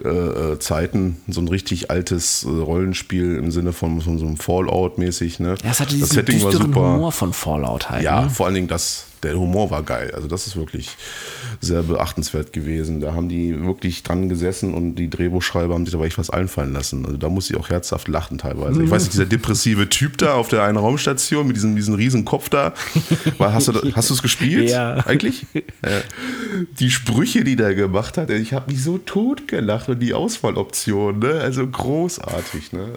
äh, äh, Zeiten so ein richtig altes äh, Rollenspiel im Sinne von, von so einem Fallout-mäßig. Ne? Ja, es hatte diesen das Setting war super. Humor von Fallout halt. Ja, ne? vor allen Dingen das, der Humor war geil. Also das ist wirklich sehr beachtenswert gewesen. Da haben die wirklich dran gesessen und die Drehbuchschreiber haben sich dabei echt was einfallen lassen. Also da muss ich auch herzhaft lachen teilweise. Ich weiß nicht, dieser depressive Typ da auf der einen Raumstation mit diesem, diesem riesen Kopf da. Hast du hast es gespielt? Ja. Eigentlich? Ja. Die Sprüche, die der gemacht hat, ich habe mich so tot gelacht und die Auswahloption, ne? Also großartig, ne?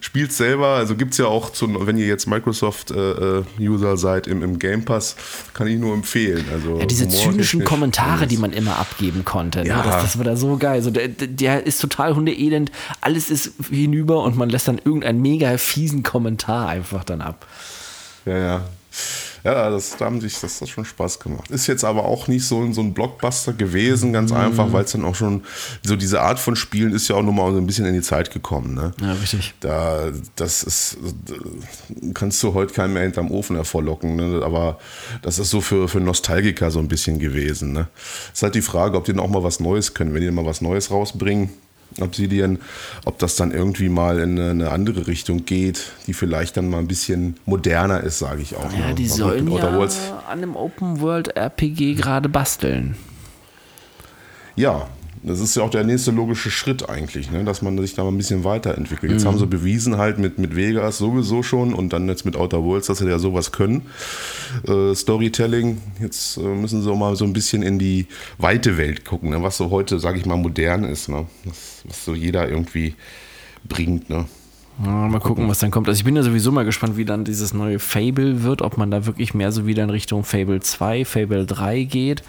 Spielt selber, also gibt es ja auch, zu, wenn ihr jetzt Microsoft-User äh, äh seid im, im Game Pass, kann ich nur empfehlen. Also ja, diese zynischen Kommentare, die man immer abgeben konnte. Ne? Ja. Das, das, war da so geil. So, der, der ist total hundeelend, alles ist hinüber und man lässt dann irgendeinen mega fiesen Kommentar einfach dann ab. Ja, ja ja, das, da haben sich das, das schon Spaß gemacht. Ist jetzt aber auch nicht so, so ein Blockbuster gewesen, ganz mhm. einfach, weil es dann auch schon, so diese Art von Spielen ist ja auch nochmal so ein bisschen in die Zeit gekommen. Ne? Ja, richtig. Da, das ist, kannst du heute keinen mehr hinterm Ofen hervorlocken, ne? aber das ist so für, für Nostalgiker so ein bisschen gewesen. Ne? Ist halt die Frage, ob die noch mal was Neues können. Wenn die mal was Neues rausbringen, Obsidian, ob das dann irgendwie mal in eine andere Richtung geht, die vielleicht dann mal ein bisschen moderner ist, sage ich auch. Ja, ne? die sollen ja an einem Open World RPG gerade basteln. Ja, das ist ja auch der nächste logische Schritt eigentlich, ne? dass man sich da mal ein bisschen weiterentwickelt. Jetzt mhm. haben sie bewiesen halt mit, mit Vegas sowieso schon und dann jetzt mit Outer Worlds, dass sie ja sowas können. Äh, Storytelling, jetzt äh, müssen sie auch mal so ein bisschen in die weite Welt gucken, ne? was so heute, sage ich mal, modern ist, ne? was, was so jeder irgendwie bringt. Ne? Ja, mal gucken, was dann kommt. Also ich bin ja sowieso mal gespannt, wie dann dieses neue Fable wird, ob man da wirklich mehr so wieder in Richtung Fable 2, Fable 3 geht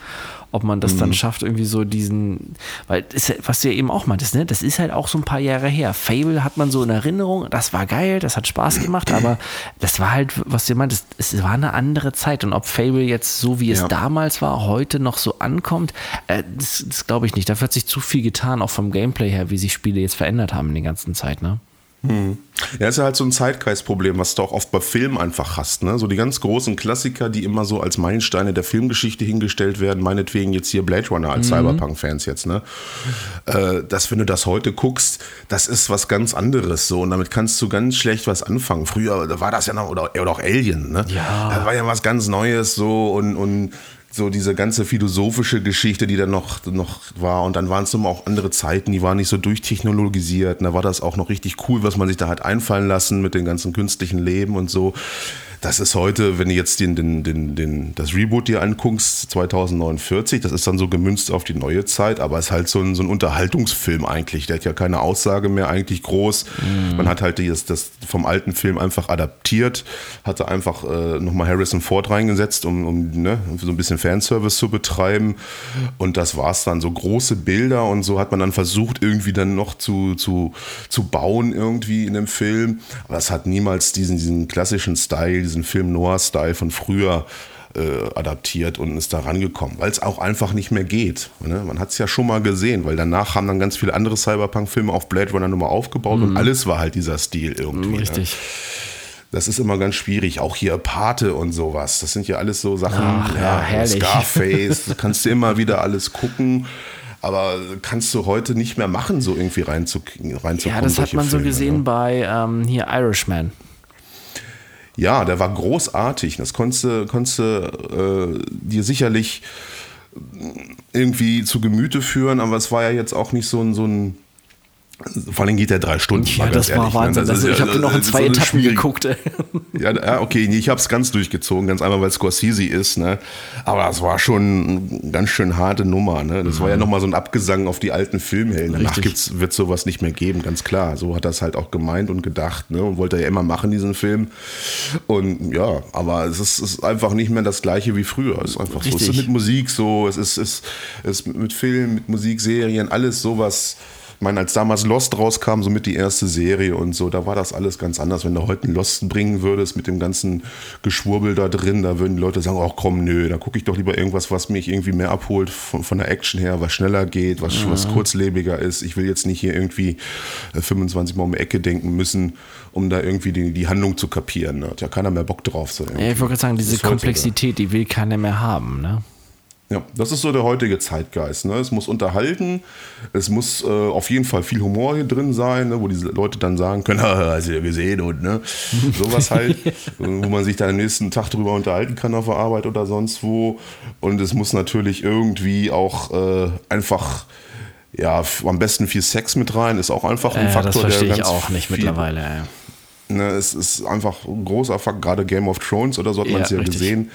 ob man das mhm. dann schafft, irgendwie so diesen, weil, das, was du ja eben auch meintest, ne, das ist halt auch so ein paar Jahre her. Fable hat man so in Erinnerung, das war geil, das hat Spaß gemacht, aber das war halt, was du meintest, es war eine andere Zeit und ob Fable jetzt so, wie es ja. damals war, heute noch so ankommt, äh, das, das glaube ich nicht. Dafür hat sich zu viel getan, auch vom Gameplay her, wie sich Spiele jetzt verändert haben in der ganzen Zeit, ne? Hm. Ja, ist ja halt so ein Zeitkreisproblem, was du auch oft bei Filmen einfach hast. Ne? So die ganz großen Klassiker, die immer so als Meilensteine der Filmgeschichte hingestellt werden, meinetwegen jetzt hier Blade Runner als mhm. Cyberpunk-Fans jetzt. Ne? Äh, dass, wenn du das heute guckst, das ist was ganz anderes so und damit kannst du ganz schlecht was anfangen. Früher war das ja noch, oder, oder auch Alien, ne? Ja. Das war ja was ganz Neues so und, und so diese ganze philosophische Geschichte, die dann noch, noch war. Und dann waren es immer auch andere Zeiten, die waren nicht so durchtechnologisiert. Und da war das auch noch richtig cool, was man sich da hat einfallen lassen mit dem ganzen künstlichen Leben und so. Das ist heute, wenn du jetzt den, den, den, den, das Reboot dir anguckst, 2049, das ist dann so gemünzt auf die neue Zeit, aber es ist halt so ein, so ein Unterhaltungsfilm eigentlich. Der hat ja keine Aussage mehr eigentlich groß. Mhm. Man hat halt das, das vom alten Film einfach adaptiert, hatte einfach äh, nochmal Harrison Ford reingesetzt, um, um ne, so ein bisschen Fanservice zu betreiben. Und das war es dann. So große Bilder und so hat man dann versucht, irgendwie dann noch zu, zu, zu bauen irgendwie in dem Film. Aber es hat niemals diesen, diesen klassischen Style, diesen Film Noir-Style von früher äh, adaptiert und ist da rangekommen, weil es auch einfach nicht mehr geht. Ne? Man hat es ja schon mal gesehen, weil danach haben dann ganz viele andere Cyberpunk-Filme auf Blade Runner nochmal aufgebaut mhm. und alles war halt dieser Stil irgendwie. Mhm, richtig. Ne? Das ist immer ganz schwierig. Auch hier Pate und sowas. Das sind ja alles so Sachen. Ach, ja, ja Scarface. kannst du immer wieder alles gucken. Aber kannst du heute nicht mehr machen, so irgendwie reinzukommen. Ja, das hat man Filme, so gesehen ne? bei ähm, hier Irishman. Ja, der war großartig. Das konntest du, äh, dir sicherlich irgendwie zu Gemüte führen, aber es war ja jetzt auch nicht so ein, so ein vor allem geht der drei Stunden. Ja, das war ehrlich. Ne? Wahnsinn. Das, ich habe noch in zwei so Etappen schwierig. geguckt. Ja, okay, ich habe es ganz durchgezogen, ganz einmal, weil Scorsese ist. Ne? Aber das war schon eine ganz schön harte Nummer. Ne? Das mhm. war ja mhm. nochmal so ein Abgesang auf die alten Filmhelden. Danach wird es sowas nicht mehr geben, ganz klar. So hat er es halt auch gemeint und gedacht ne? und wollte ja immer machen, diesen Film. Und ja, aber es ist, ist einfach nicht mehr das Gleiche wie früher. Es ist einfach Richtig. so. Es ist mit Musik so, es ist, es ist mit Film, mit Musik, Serien, alles sowas meine, als damals Lost rauskam, somit die erste Serie und so, da war das alles ganz anders. Wenn du heute einen Lost bringen würdest mit dem ganzen Geschwurbel da drin, da würden die Leute sagen, ach komm, nö, da gucke ich doch lieber irgendwas, was mich irgendwie mehr abholt von, von der Action her, was schneller geht, was, ja. was kurzlebiger ist. Ich will jetzt nicht hier irgendwie 25 äh, Mal um die Ecke denken müssen, um da irgendwie die, die Handlung zu kapieren. Da hat ja keiner mehr Bock drauf. So ja, ich wollte gerade sagen, diese Komplexität, die will keiner mehr haben, ne? Ja, das ist so der heutige Zeitgeist. Ne? Es muss unterhalten, es muss äh, auf jeden Fall viel Humor hier drin sein, ne? wo diese Leute dann sagen können, hast du ja gesehen und ne? sowas halt, wo man sich dann am nächsten Tag drüber unterhalten kann auf der Arbeit oder sonst wo. Und es muss natürlich irgendwie auch äh, einfach ja, am besten viel Sex mit rein, ist auch einfach ein äh, Faktor, das verstehe der ganz ich auch nicht viel, mittlerweile. Ja. Ne, es ist einfach ein großer Fakt, gerade Game of Thrones oder so hat man es ja, ja gesehen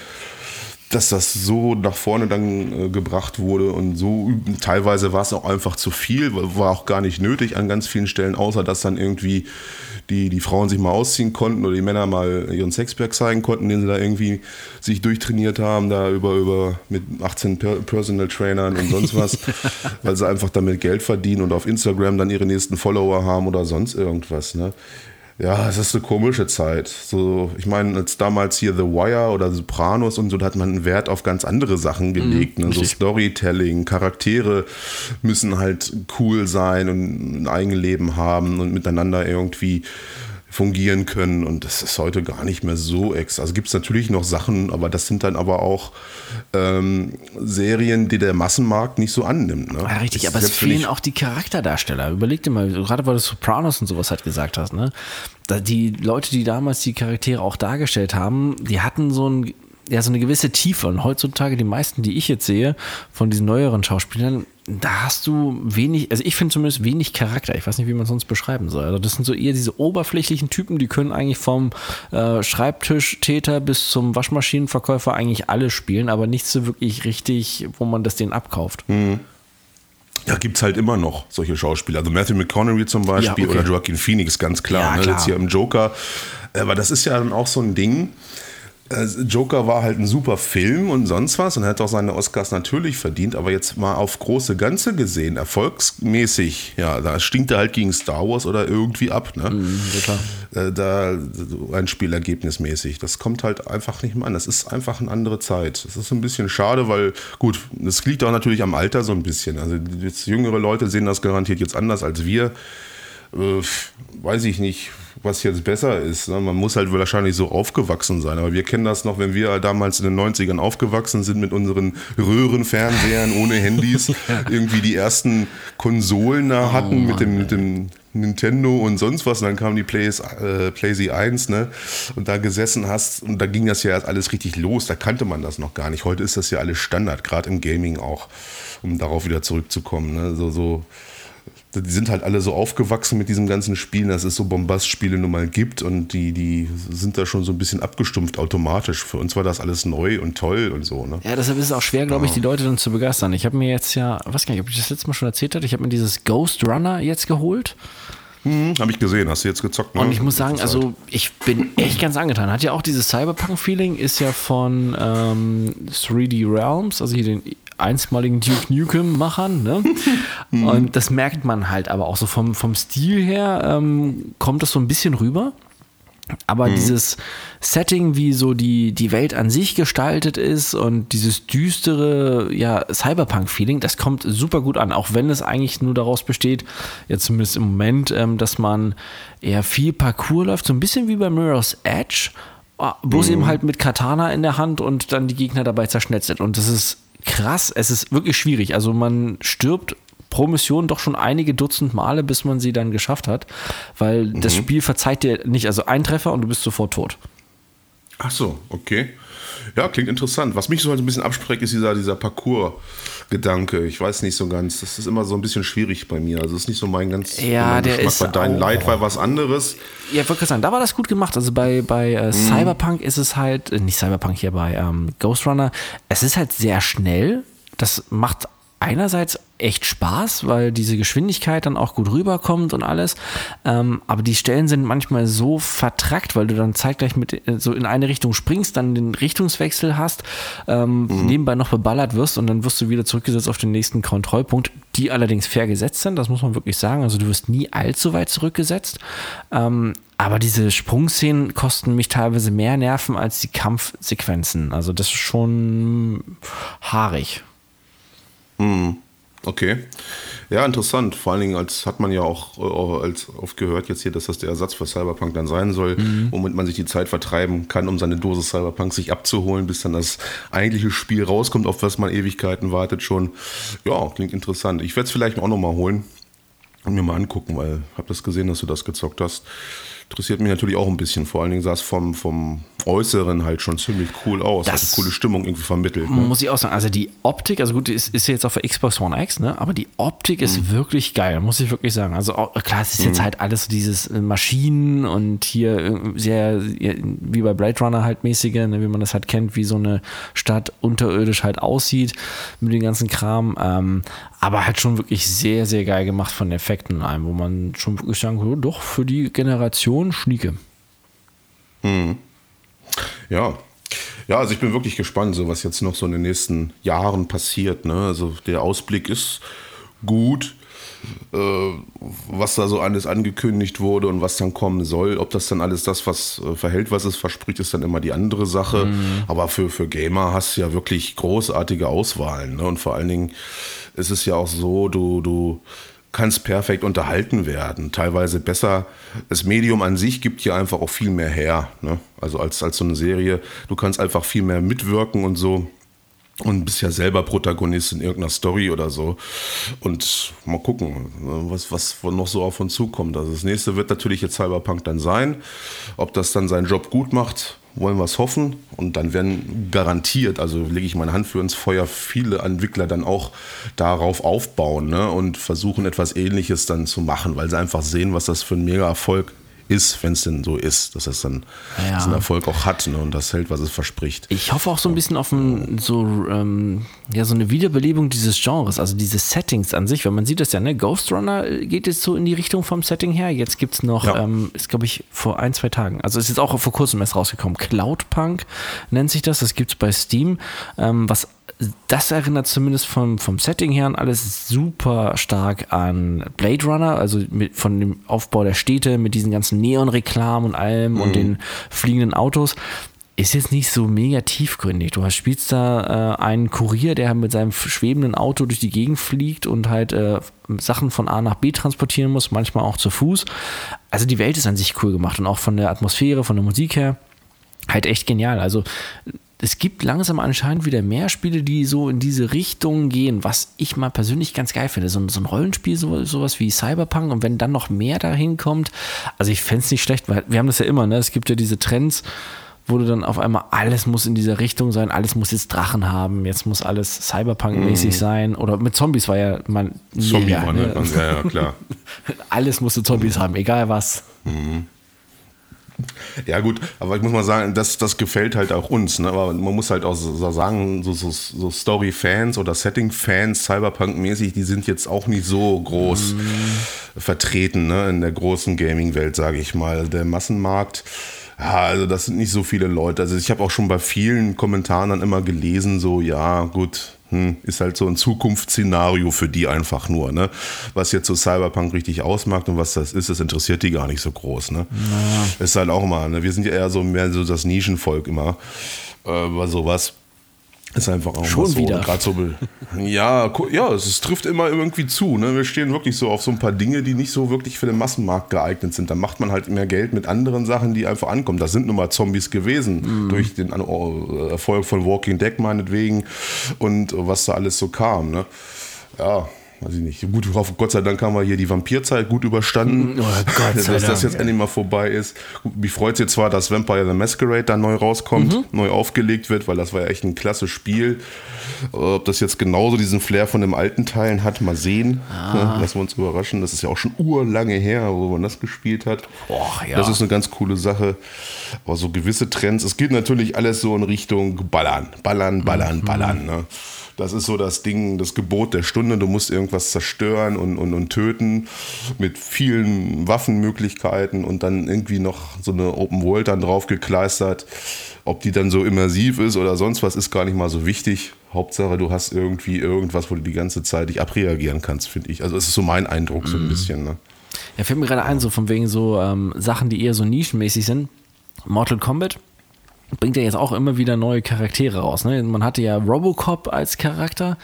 dass das so nach vorne dann äh, gebracht wurde und so teilweise war es auch einfach zu viel, war auch gar nicht nötig an ganz vielen Stellen, außer dass dann irgendwie die, die Frauen sich mal ausziehen konnten oder die Männer mal ihren Sexberg zeigen konnten, den sie da irgendwie sich durchtrainiert haben, da über, über mit 18 Personal Trainern und sonst was, weil sie einfach damit Geld verdienen und auf Instagram dann ihre nächsten Follower haben oder sonst irgendwas. Ne? Ja, es ist eine komische Zeit. So, ich meine, als damals hier The Wire oder Sopranos und so, da hat man einen Wert auf ganz andere Sachen gelegt. Mhm, ne? So Storytelling, Charaktere müssen halt cool sein und ein Eigenleben haben und miteinander irgendwie fungieren können. Und das ist heute gar nicht mehr so ex. Also gibt es natürlich noch Sachen, aber das sind dann aber auch ähm, Serien, die der Massenmarkt nicht so annimmt. Ne? Ja, richtig, aber es fehlen auch die Charakterdarsteller. Überleg dir mal, gerade weil du Sopranos und sowas halt gesagt hast, ne? Die Leute, die damals die Charaktere auch dargestellt haben, die hatten so ein ja, so eine gewisse Tiefe. Und heutzutage, die meisten, die ich jetzt sehe, von diesen neueren Schauspielern, da hast du wenig, also ich finde zumindest wenig Charakter. Ich weiß nicht, wie man es sonst beschreiben soll. Also das sind so eher diese oberflächlichen Typen, die können eigentlich vom äh, Schreibtischtäter bis zum Waschmaschinenverkäufer eigentlich alle spielen, aber nichts so wirklich richtig, wo man das denen abkauft. Mhm. Ja, gibt es halt immer noch solche Schauspieler. Also Matthew McConaughey zum Beispiel ja, okay. oder Joaquin Phoenix, ganz klar. Ja, klar. Ne? Jetzt hier im Joker. Aber das ist ja dann auch so ein Ding Joker war halt ein super Film und sonst was und er hat auch seine Oscars natürlich verdient, aber jetzt mal auf große Ganze gesehen, erfolgsmäßig, ja, da stinkt er halt gegen Star Wars oder irgendwie ab, ne? Mhm, äh, da ein Spielergebnismäßig. Das kommt halt einfach nicht mehr an. Das ist einfach eine andere Zeit. Das ist ein bisschen schade, weil, gut, das liegt auch natürlich am Alter so ein bisschen. Also jetzt jüngere Leute sehen das garantiert jetzt anders als wir. Äh, weiß ich nicht was jetzt besser ist. Ne? Man muss halt wahrscheinlich so aufgewachsen sein. Aber wir kennen das noch, wenn wir damals in den 90ern aufgewachsen sind mit unseren Röhrenfernsehern ohne Handys, irgendwie die ersten Konsolen da hatten oh, mit, dem, mit dem Nintendo und sonst was. Und dann kam die Plays, äh, PlayZ 1, ne? Und da gesessen hast und da ging das ja alles richtig los. Da kannte man das noch gar nicht. Heute ist das ja alles Standard, gerade im Gaming auch, um darauf wieder zurückzukommen. Ne? So, so die sind halt alle so aufgewachsen mit diesem ganzen Spielen, dass es so Bombast-Spiele nun mal gibt und die, die sind da schon so ein bisschen abgestumpft automatisch. Für uns war das alles neu und toll und so. Ne? Ja, deshalb ist es auch schwer, glaube ich, die Leute dann zu begeistern. Ich habe mir jetzt ja, was gar nicht, ob ich das letzte Mal schon erzählt hatte, ich habe mir dieses Ghost Runner jetzt geholt. Hm, habe ich gesehen, hast du jetzt gezockt. Ne? Und ich muss sagen, also ich bin echt ganz angetan. Hat ja auch dieses Cyberpunk-Feeling, ist ja von ähm, 3D Realms, also hier den einstmaligen Duke Nukem-Machern. Ne? Mhm. Und das merkt man halt aber auch so vom, vom Stil her, ähm, kommt das so ein bisschen rüber. Aber mhm. dieses Setting, wie so die, die Welt an sich gestaltet ist und dieses düstere ja, Cyberpunk-Feeling, das kommt super gut an, auch wenn es eigentlich nur daraus besteht, jetzt zumindest im Moment, ähm, dass man eher viel Parcours läuft, so ein bisschen wie bei Mirror's Edge, ah, bloß mhm. eben halt mit Katana in der Hand und dann die Gegner dabei zerschnetzelt. Und das ist krass. Es ist wirklich schwierig. Also man stirbt pro Mission doch schon einige Dutzend Male, bis man sie dann geschafft hat, weil mhm. das Spiel verzeiht dir nicht. Also ein Treffer und du bist sofort tot. Ach so, okay. Ja, klingt interessant. Was mich so halt ein bisschen abspreckt, ist dieser, dieser Parcours-Gedanke. Ich weiß nicht so ganz. Das ist immer so ein bisschen schwierig bei mir. Also, das ist nicht so mein ganz ja, der Geschmack. Ist bei Dein Light war was anderes. Ja, ich wollte gerade sagen, da war das gut gemacht. Also, bei, bei äh, mhm. Cyberpunk ist es halt, äh, nicht Cyberpunk hier, bei ähm, Ghost Runner, es ist halt sehr schnell. Das macht einerseits echt Spaß, weil diese Geschwindigkeit dann auch gut rüberkommt und alles. Ähm, aber die Stellen sind manchmal so vertrackt, weil du dann zeitgleich mit äh, so in eine Richtung springst, dann den Richtungswechsel hast, ähm, mhm. nebenbei noch beballert wirst und dann wirst du wieder zurückgesetzt auf den nächsten Kontrollpunkt, die allerdings fair gesetzt sind, das muss man wirklich sagen. Also du wirst nie allzu weit zurückgesetzt. Ähm, aber diese Sprungszenen kosten mich teilweise mehr Nerven als die Kampfsequenzen. Also das ist schon haarig. Mhm. Okay. Ja, interessant. Vor allen Dingen als hat man ja auch äh, als oft gehört jetzt hier, dass das der Ersatz für Cyberpunk dann sein soll, mhm. womit man sich die Zeit vertreiben kann, um seine Dose Cyberpunk sich abzuholen, bis dann das eigentliche Spiel rauskommt, auf was man Ewigkeiten wartet schon. Ja, klingt interessant. Ich werde es vielleicht auch nochmal holen und mir mal angucken, weil ich habe das gesehen, dass du das gezockt hast interessiert mich natürlich auch ein bisschen. Vor allen Dingen sah es vom, vom Äußeren halt schon ziemlich cool aus. Das hat eine coole Stimmung irgendwie vermittelt. Ne? Muss ich auch sagen. Also die Optik, also gut, ist, ist jetzt auf der Xbox One X, ne? aber die Optik ist mhm. wirklich geil, muss ich wirklich sagen. Also klar, es ist jetzt mhm. halt alles dieses äh, Maschinen und hier äh, sehr, wie bei Blade Runner halt mäßige, ne? wie man das halt kennt, wie so eine Stadt unterirdisch halt aussieht mit dem ganzen Kram. Ähm, aber halt schon wirklich sehr, sehr geil gemacht von Effekten allem, wo man schon wirklich sagen würde, doch, für die Generation Schnieke. Hm. Ja. Ja, also ich bin wirklich gespannt, so was jetzt noch so in den nächsten Jahren passiert. Ne? Also der Ausblick ist gut. Äh, was da so alles angekündigt wurde und was dann kommen soll. Ob das dann alles das, was äh, verhält, was es verspricht, ist dann immer die andere Sache. Mhm. Aber für, für Gamer hast du ja wirklich großartige Auswahlen. Ne? Und vor allen Dingen ist es ja auch so, du, du kannst perfekt unterhalten werden. Teilweise besser. Das Medium an sich gibt ja einfach auch viel mehr her. Ne? Also als, als so eine Serie. Du kannst einfach viel mehr mitwirken und so und bist ja selber Protagonist in irgendeiner Story oder so. Und mal gucken, ne, was, was noch so auf uns zukommt. Also das nächste wird natürlich jetzt Cyberpunk dann sein. Ob das dann seinen Job gut macht, wollen wir es hoffen. Und dann werden garantiert, also lege ich meine Hand für ins Feuer, viele Entwickler dann auch darauf aufbauen ne? und versuchen etwas Ähnliches dann zu machen, weil sie einfach sehen, was das für ein Mega-Erfolg ist, wenn es denn so ist, dass es dann ja. diesen Erfolg auch hat ne, und das hält, was es verspricht. Ich hoffe auch so ein bisschen auf ein, so, ähm, ja, so eine Wiederbelebung dieses Genres, also diese Settings an sich, weil man sieht das ja, ne? Ghost Runner geht jetzt so in die Richtung vom Setting her. Jetzt gibt es noch, ja. ähm, ist glaube ich vor ein, zwei Tagen, also ist jetzt auch vor kurzem erst rausgekommen, Cloudpunk nennt sich das, das gibt es bei Steam, ähm, was das erinnert zumindest vom, vom Setting her an alles super stark an Blade Runner, also mit, von dem Aufbau der Städte mit diesen ganzen Neon-Reklamen und allem mhm. und den fliegenden Autos. ist jetzt nicht so mega tiefgründig. Du spielst da äh, einen Kurier, der mit seinem schwebenden Auto durch die Gegend fliegt und halt äh, Sachen von A nach B transportieren muss, manchmal auch zu Fuß. Also die Welt ist an sich cool gemacht und auch von der Atmosphäre, von der Musik her halt echt genial. Also es gibt langsam anscheinend wieder mehr Spiele, die so in diese Richtung gehen, was ich mal persönlich ganz geil finde. So, so ein Rollenspiel, so, sowas wie Cyberpunk und wenn dann noch mehr dahin kommt, also ich fände es nicht schlecht, weil wir haben das ja immer, ne? Es gibt ja diese Trends, wo du dann auf einmal alles muss in dieser Richtung sein, alles muss jetzt Drachen haben, jetzt muss alles Cyberpunk-mäßig mm. sein. Oder mit Zombies war ja man. Zombie ja, ne? ja, ja, klar. alles musste Zombies haben, egal was. Mhm. Ja, gut, aber ich muss mal sagen, das, das gefällt halt auch uns. Ne? Aber man muss halt auch so sagen, so, so, so Story-Fans oder Setting-Fans, Cyberpunk-mäßig, die sind jetzt auch nicht so groß mm. vertreten ne? in der großen Gaming-Welt, sage ich mal. Der Massenmarkt. Ja, also das sind nicht so viele Leute. Also ich habe auch schon bei vielen Kommentaren dann immer gelesen, so ja, gut, hm, ist halt so ein Zukunftsszenario für die einfach nur. Ne? Was jetzt so Cyberpunk richtig ausmacht und was das ist, das interessiert die gar nicht so groß. Ne? Ja. Ist halt auch mal, ne? wir sind ja eher so mehr so das Nischenvolk immer äh, bei sowas. Ist einfach auch Schon so. wieder. So, ja, ja, es, trifft immer irgendwie zu. Ne? Wir stehen wirklich so auf so ein paar Dinge, die nicht so wirklich für den Massenmarkt geeignet sind. Da macht man halt mehr Geld mit anderen Sachen, die einfach ankommen. Das sind nun mal Zombies gewesen, mm. durch den Erfolg von Walking Dead meinetwegen und was da alles so kam. Ne? Ja, weiß ich nicht. Gut, hoffe, Gott sei Dank haben wir hier die Vampirzeit gut überstanden. Oh Gott sei dass das jetzt endlich mal vorbei ist. Mich freut es jetzt zwar, dass Vampire the Masquerade da neu rauskommt, mhm. neu aufgelegt wird, weil das war ja echt ein klasse Spiel. Ob das jetzt genauso diesen Flair von dem alten Teilen hat, mal sehen. Ah. Lassen wir uns überraschen. Das ist ja auch schon urlange her, wo man das gespielt hat. Och, ja. Das ist eine ganz coole Sache. Aber so gewisse Trends. Es geht natürlich alles so in Richtung Ballern, Ballern, Ballern, mhm. Ballern. Ne? Das ist so das Ding, das Gebot der Stunde. Du musst irgendwas zerstören und, und, und töten mit vielen Waffenmöglichkeiten und dann irgendwie noch so eine Open World dann drauf gekleistert. Ob die dann so immersiv ist oder sonst was, ist gar nicht mal so wichtig. Hauptsache, du hast irgendwie irgendwas, wo du die ganze Zeit dich abreagieren kannst, finde ich. Also, es ist so mein Eindruck, so ein mhm. bisschen. Ne? Ja, fällt mir gerade ein, so von wegen so ähm, Sachen, die eher so nischenmäßig sind. Mortal Kombat bringt ja jetzt auch immer wieder neue Charaktere raus. Ne? Man hatte ja Robocop als Charakter,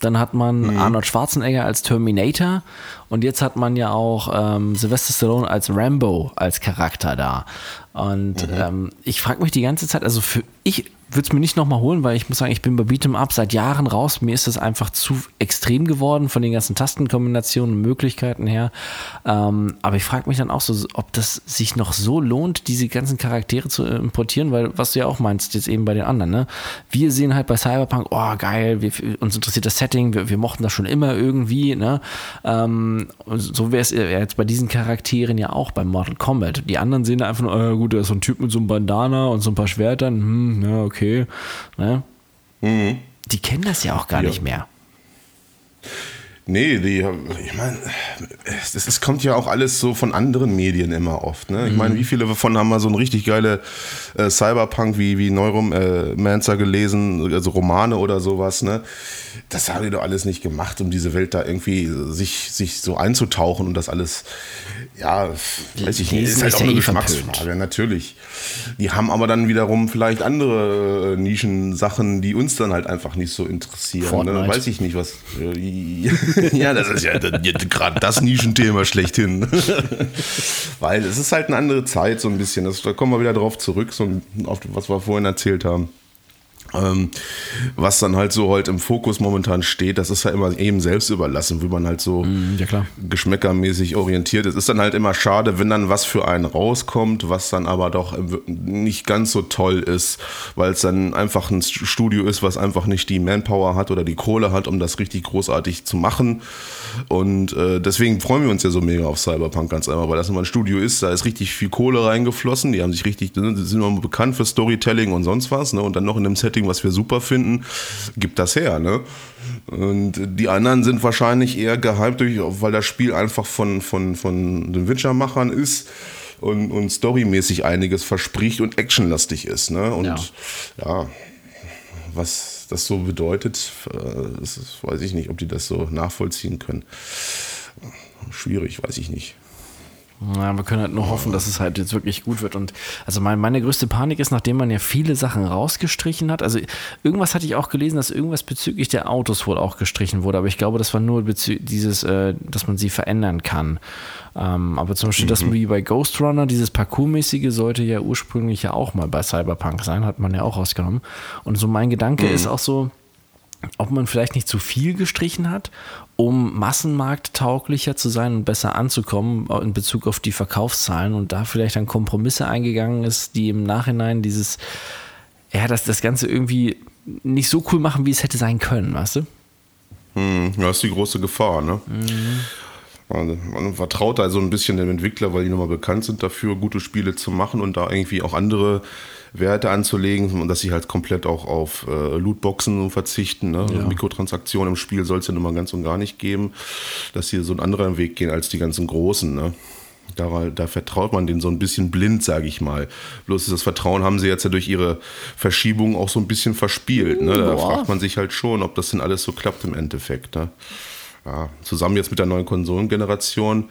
dann hat man mhm. Arnold Schwarzenegger als Terminator und jetzt hat man ja auch ähm, Sylvester Stallone als Rambo als Charakter da. Und mhm. ähm, ich frage mich die ganze Zeit, also für ich würde es mir nicht nochmal holen, weil ich muss sagen, ich bin bei Beat'em Up seit Jahren raus. Mir ist das einfach zu extrem geworden von den ganzen Tastenkombinationen und Möglichkeiten her. Ähm, aber ich frage mich dann auch so, ob das sich noch so lohnt, diese ganzen Charaktere zu importieren, weil was du ja auch meinst jetzt eben bei den anderen, ne? Wir sehen halt bei Cyberpunk, oh geil, wir, uns interessiert das Setting, wir, wir mochten das schon immer irgendwie, ne? Ähm, so wäre es jetzt bei diesen Charakteren ja auch beim Mortal Kombat. Die anderen sehen einfach nur, äh, gut, da ist so ein Typ mit so einem Bandana und so ein paar Schwertern, hm, ja, okay okay. Ne? Mhm. Die kennen das ja auch gar ja. nicht mehr. Nee, die, ich meine, es, es, kommt ja auch alles so von anderen Medien immer oft. Ne? Ich mhm. meine, wie viele davon haben mal so ein richtig geile äh, Cyberpunk wie, wie Neuromancer äh, gelesen, also Romane oder sowas, ne? Das haben die doch alles nicht gemacht, um diese Welt da irgendwie sich, sich so einzutauchen und das alles, ja, weiß ich nicht, ist halt auch eine Geschmacksfrage, natürlich. Die haben aber dann wiederum vielleicht andere äh, Nischensachen, die uns dann halt einfach nicht so interessieren. Ne? Weiß ich nicht, was. Ja, das ist ja gerade das Nischenthema schlechthin. Weil es ist halt eine andere Zeit so ein bisschen. Das, da kommen wir wieder drauf zurück, so auf was wir vorhin erzählt haben. Ähm, was dann halt so heute im Fokus momentan steht, das ist ja immer eben selbst überlassen, wie man halt so mm, ja, geschmäckermäßig orientiert ist. Ist dann halt immer schade, wenn dann was für einen rauskommt, was dann aber doch nicht ganz so toll ist, weil es dann einfach ein Studio ist, was einfach nicht die Manpower hat oder die Kohle hat, um das richtig großartig zu machen. Und äh, deswegen freuen wir uns ja so mega auf Cyberpunk ganz einfach, weil das immer ein Studio ist, da ist richtig viel Kohle reingeflossen, die haben sich richtig, sind immer bekannt für Storytelling und sonst was, ne? Und dann noch in einem Setting, was wir super finden, gibt das her, ne? Und die anderen sind wahrscheinlich eher gehypt, durch, weil das Spiel einfach von, von, von den Witcher-Machern ist und, und storymäßig einiges verspricht und actionlastig ist. Ne? Und ja. ja, was das so bedeutet, äh, das weiß ich nicht, ob die das so nachvollziehen können. Schwierig, weiß ich nicht. Ja, wir können halt nur hoffen, dass es halt jetzt wirklich gut wird. Und also mein, meine größte Panik ist, nachdem man ja viele Sachen rausgestrichen hat. Also irgendwas hatte ich auch gelesen, dass irgendwas bezüglich der Autos wohl auch gestrichen wurde. Aber ich glaube, das war nur dieses, äh, dass man sie verändern kann. Ähm, aber zum Beispiel mhm. das wie bei Ghost Runner, dieses Parkour-mäßige sollte ja ursprünglich ja auch mal bei Cyberpunk sein, hat man ja auch rausgenommen. Und so mein Gedanke mhm. ist auch so, ob man vielleicht nicht zu viel gestrichen hat, um massenmarkttauglicher zu sein und besser anzukommen in Bezug auf die Verkaufszahlen und da vielleicht dann Kompromisse eingegangen ist, die im Nachhinein dieses, ja, dass das Ganze irgendwie nicht so cool machen, wie es hätte sein können, weißt du? Hm, das ist die große Gefahr, ne? Mhm. Man, man, vertraut da so ein bisschen dem Entwickler, weil die nochmal bekannt sind dafür, gute Spiele zu machen und da irgendwie auch andere Werte anzulegen und dass sie halt komplett auch auf äh, Lootboxen verzichten. Ne? Ja. Mikrotransaktionen im Spiel soll es ja nun mal ganz und gar nicht geben, dass sie so einen anderen Weg gehen als die ganzen Großen. Ne? Da, da, vertraut man denen so ein bisschen blind, sage ich mal. Bloß das Vertrauen haben sie jetzt ja durch ihre Verschiebung auch so ein bisschen verspielt. Ne? Da Boah. fragt man sich halt schon, ob das denn alles so klappt im Endeffekt. Ne? Ja, zusammen jetzt mit der neuen Konsolengeneration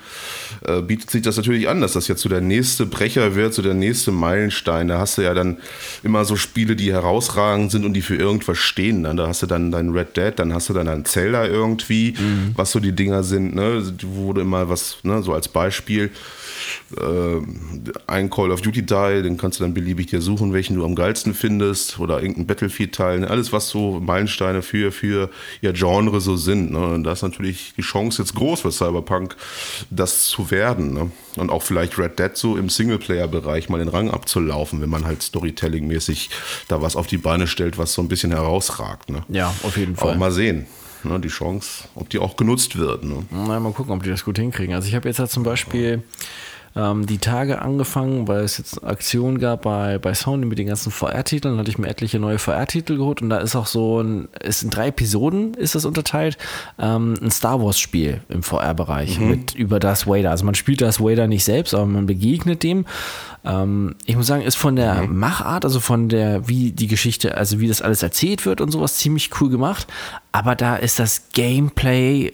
äh, bietet sich das natürlich an, dass das jetzt so der nächste Brecher wird, so der nächste Meilenstein. Da hast du ja dann immer so Spiele, die herausragend sind und die für irgendwas stehen. Ne? Da hast du dann dein Red Dead, dann hast du dann ein Zelda irgendwie, mhm. was so die Dinger sind, ne? Wo du immer was, ne, so als Beispiel äh, ein Call of Duty Teil, den kannst du dann beliebig dir suchen, welchen du am geilsten findest oder irgendein Battlefield Teil, alles was so Meilensteine für, für ihr Genre so sind. Ne? Und da ist natürlich die Chance jetzt groß für Cyberpunk, das zu werden. Ne? Und auch vielleicht Red Dead so im Singleplayer-Bereich mal den Rang abzulaufen, wenn man halt Storytelling-mäßig da was auf die Beine stellt, was so ein bisschen herausragt. Ne? Ja, auf jeden Fall. Aber mal sehen. Ne, die Chance, ob die auch genutzt wird. Ne? Na, mal gucken, ob die das gut hinkriegen. Also ich habe jetzt halt zum Beispiel ähm, die Tage angefangen, weil es jetzt Aktionen gab bei, bei Sony mit den ganzen VR-Titeln. hatte ich mir etliche neue VR-Titel geholt und da ist auch so ein, ist in drei Episoden ist das unterteilt, ähm, ein Star Wars-Spiel im VR-Bereich mhm. mit über Darth Vader. Also man spielt Darth Vader nicht selbst, aber man begegnet dem ähm, ich muss sagen, ist von der mhm. Machart, also von der, wie die Geschichte, also wie das alles erzählt wird und sowas, ziemlich cool gemacht. Aber da ist das Gameplay,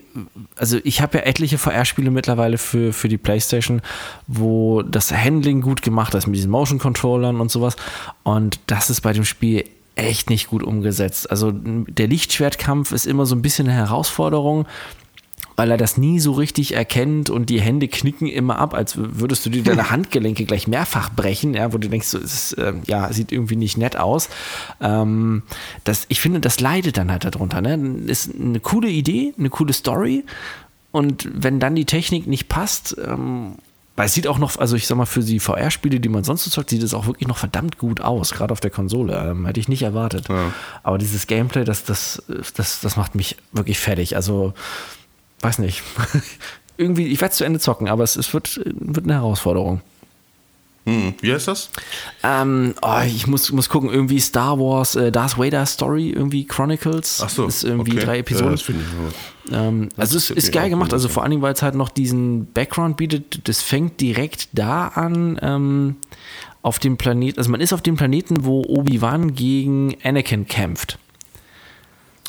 also ich habe ja etliche VR-Spiele mittlerweile für, für die PlayStation, wo das Handling gut gemacht ist mit diesen Motion-Controllern und sowas. Und das ist bei dem Spiel echt nicht gut umgesetzt. Also der Lichtschwertkampf ist immer so ein bisschen eine Herausforderung weil er das nie so richtig erkennt und die Hände knicken immer ab, als würdest du dir deine Handgelenke gleich mehrfach brechen, ja, wo du denkst, es äh, ja, sieht irgendwie nicht nett aus. Ähm, das, ich finde, das leidet dann halt darunter. Ne? Ist eine coole Idee, eine coole Story und wenn dann die Technik nicht passt, ähm, weil es sieht auch noch, also ich sag mal, für die VR-Spiele, die man sonst so zockt, sieht es auch wirklich noch verdammt gut aus, gerade auf der Konsole. Ähm, hätte ich nicht erwartet. Ja. Aber dieses Gameplay, das, das, das, das macht mich wirklich fertig. Also weiß nicht. Irgendwie, ich werde es zu Ende zocken, aber es, es wird, wird eine Herausforderung. Hm, wie heißt das? Ähm, oh, ich muss, muss gucken, irgendwie Star Wars, äh, Darth Vader Story, irgendwie Chronicles. Ach so. Ist irgendwie okay. drei Episoden. Ich. Ähm, also es ist geil gemacht, also vor allem, weil es halt noch diesen Background bietet. Das fängt direkt da an, ähm, auf dem Planeten, also man ist auf dem Planeten, wo Obi-Wan gegen Anakin kämpft.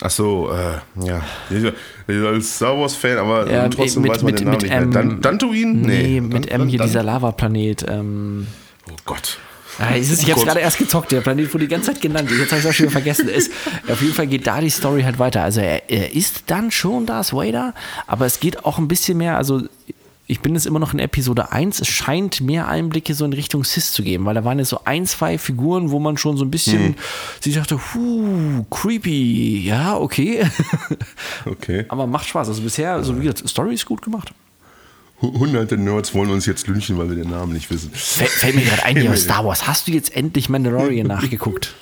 Ach so, äh, ja. Ich, als Star Wars-Fan, aber ja, trotzdem mit, weiß man mit, den Namen nicht M, mehr. Dantuin? Nee, nee mit Dan, M hier, Dan, dieser Lavaplanet. Ähm, oh Gott. Ah, ich oh habe gerade erst gezockt, der Planet wurde die ganze Zeit genannt. Jetzt habe ich es auch schon wieder vergessen. Ist, auf jeden Fall geht da die Story halt weiter. Also er, er ist dann schon Darth Vader, aber es geht auch ein bisschen mehr, also ich bin jetzt immer noch in Episode 1. Es scheint mehr Einblicke so in Richtung Sis zu geben, weil da waren jetzt so ein, zwei Figuren, wo man schon so ein bisschen hm. sich dachte, huh, creepy, ja, okay. Okay. Aber macht Spaß. Also bisher, also wie gesagt, Story ist gut gemacht. Hunderte Nerds wollen uns jetzt lünchen, weil wir den Namen nicht wissen. Fällt mir gerade ein, hier Star Wars. Hast du jetzt endlich Mandalorian nachgeguckt?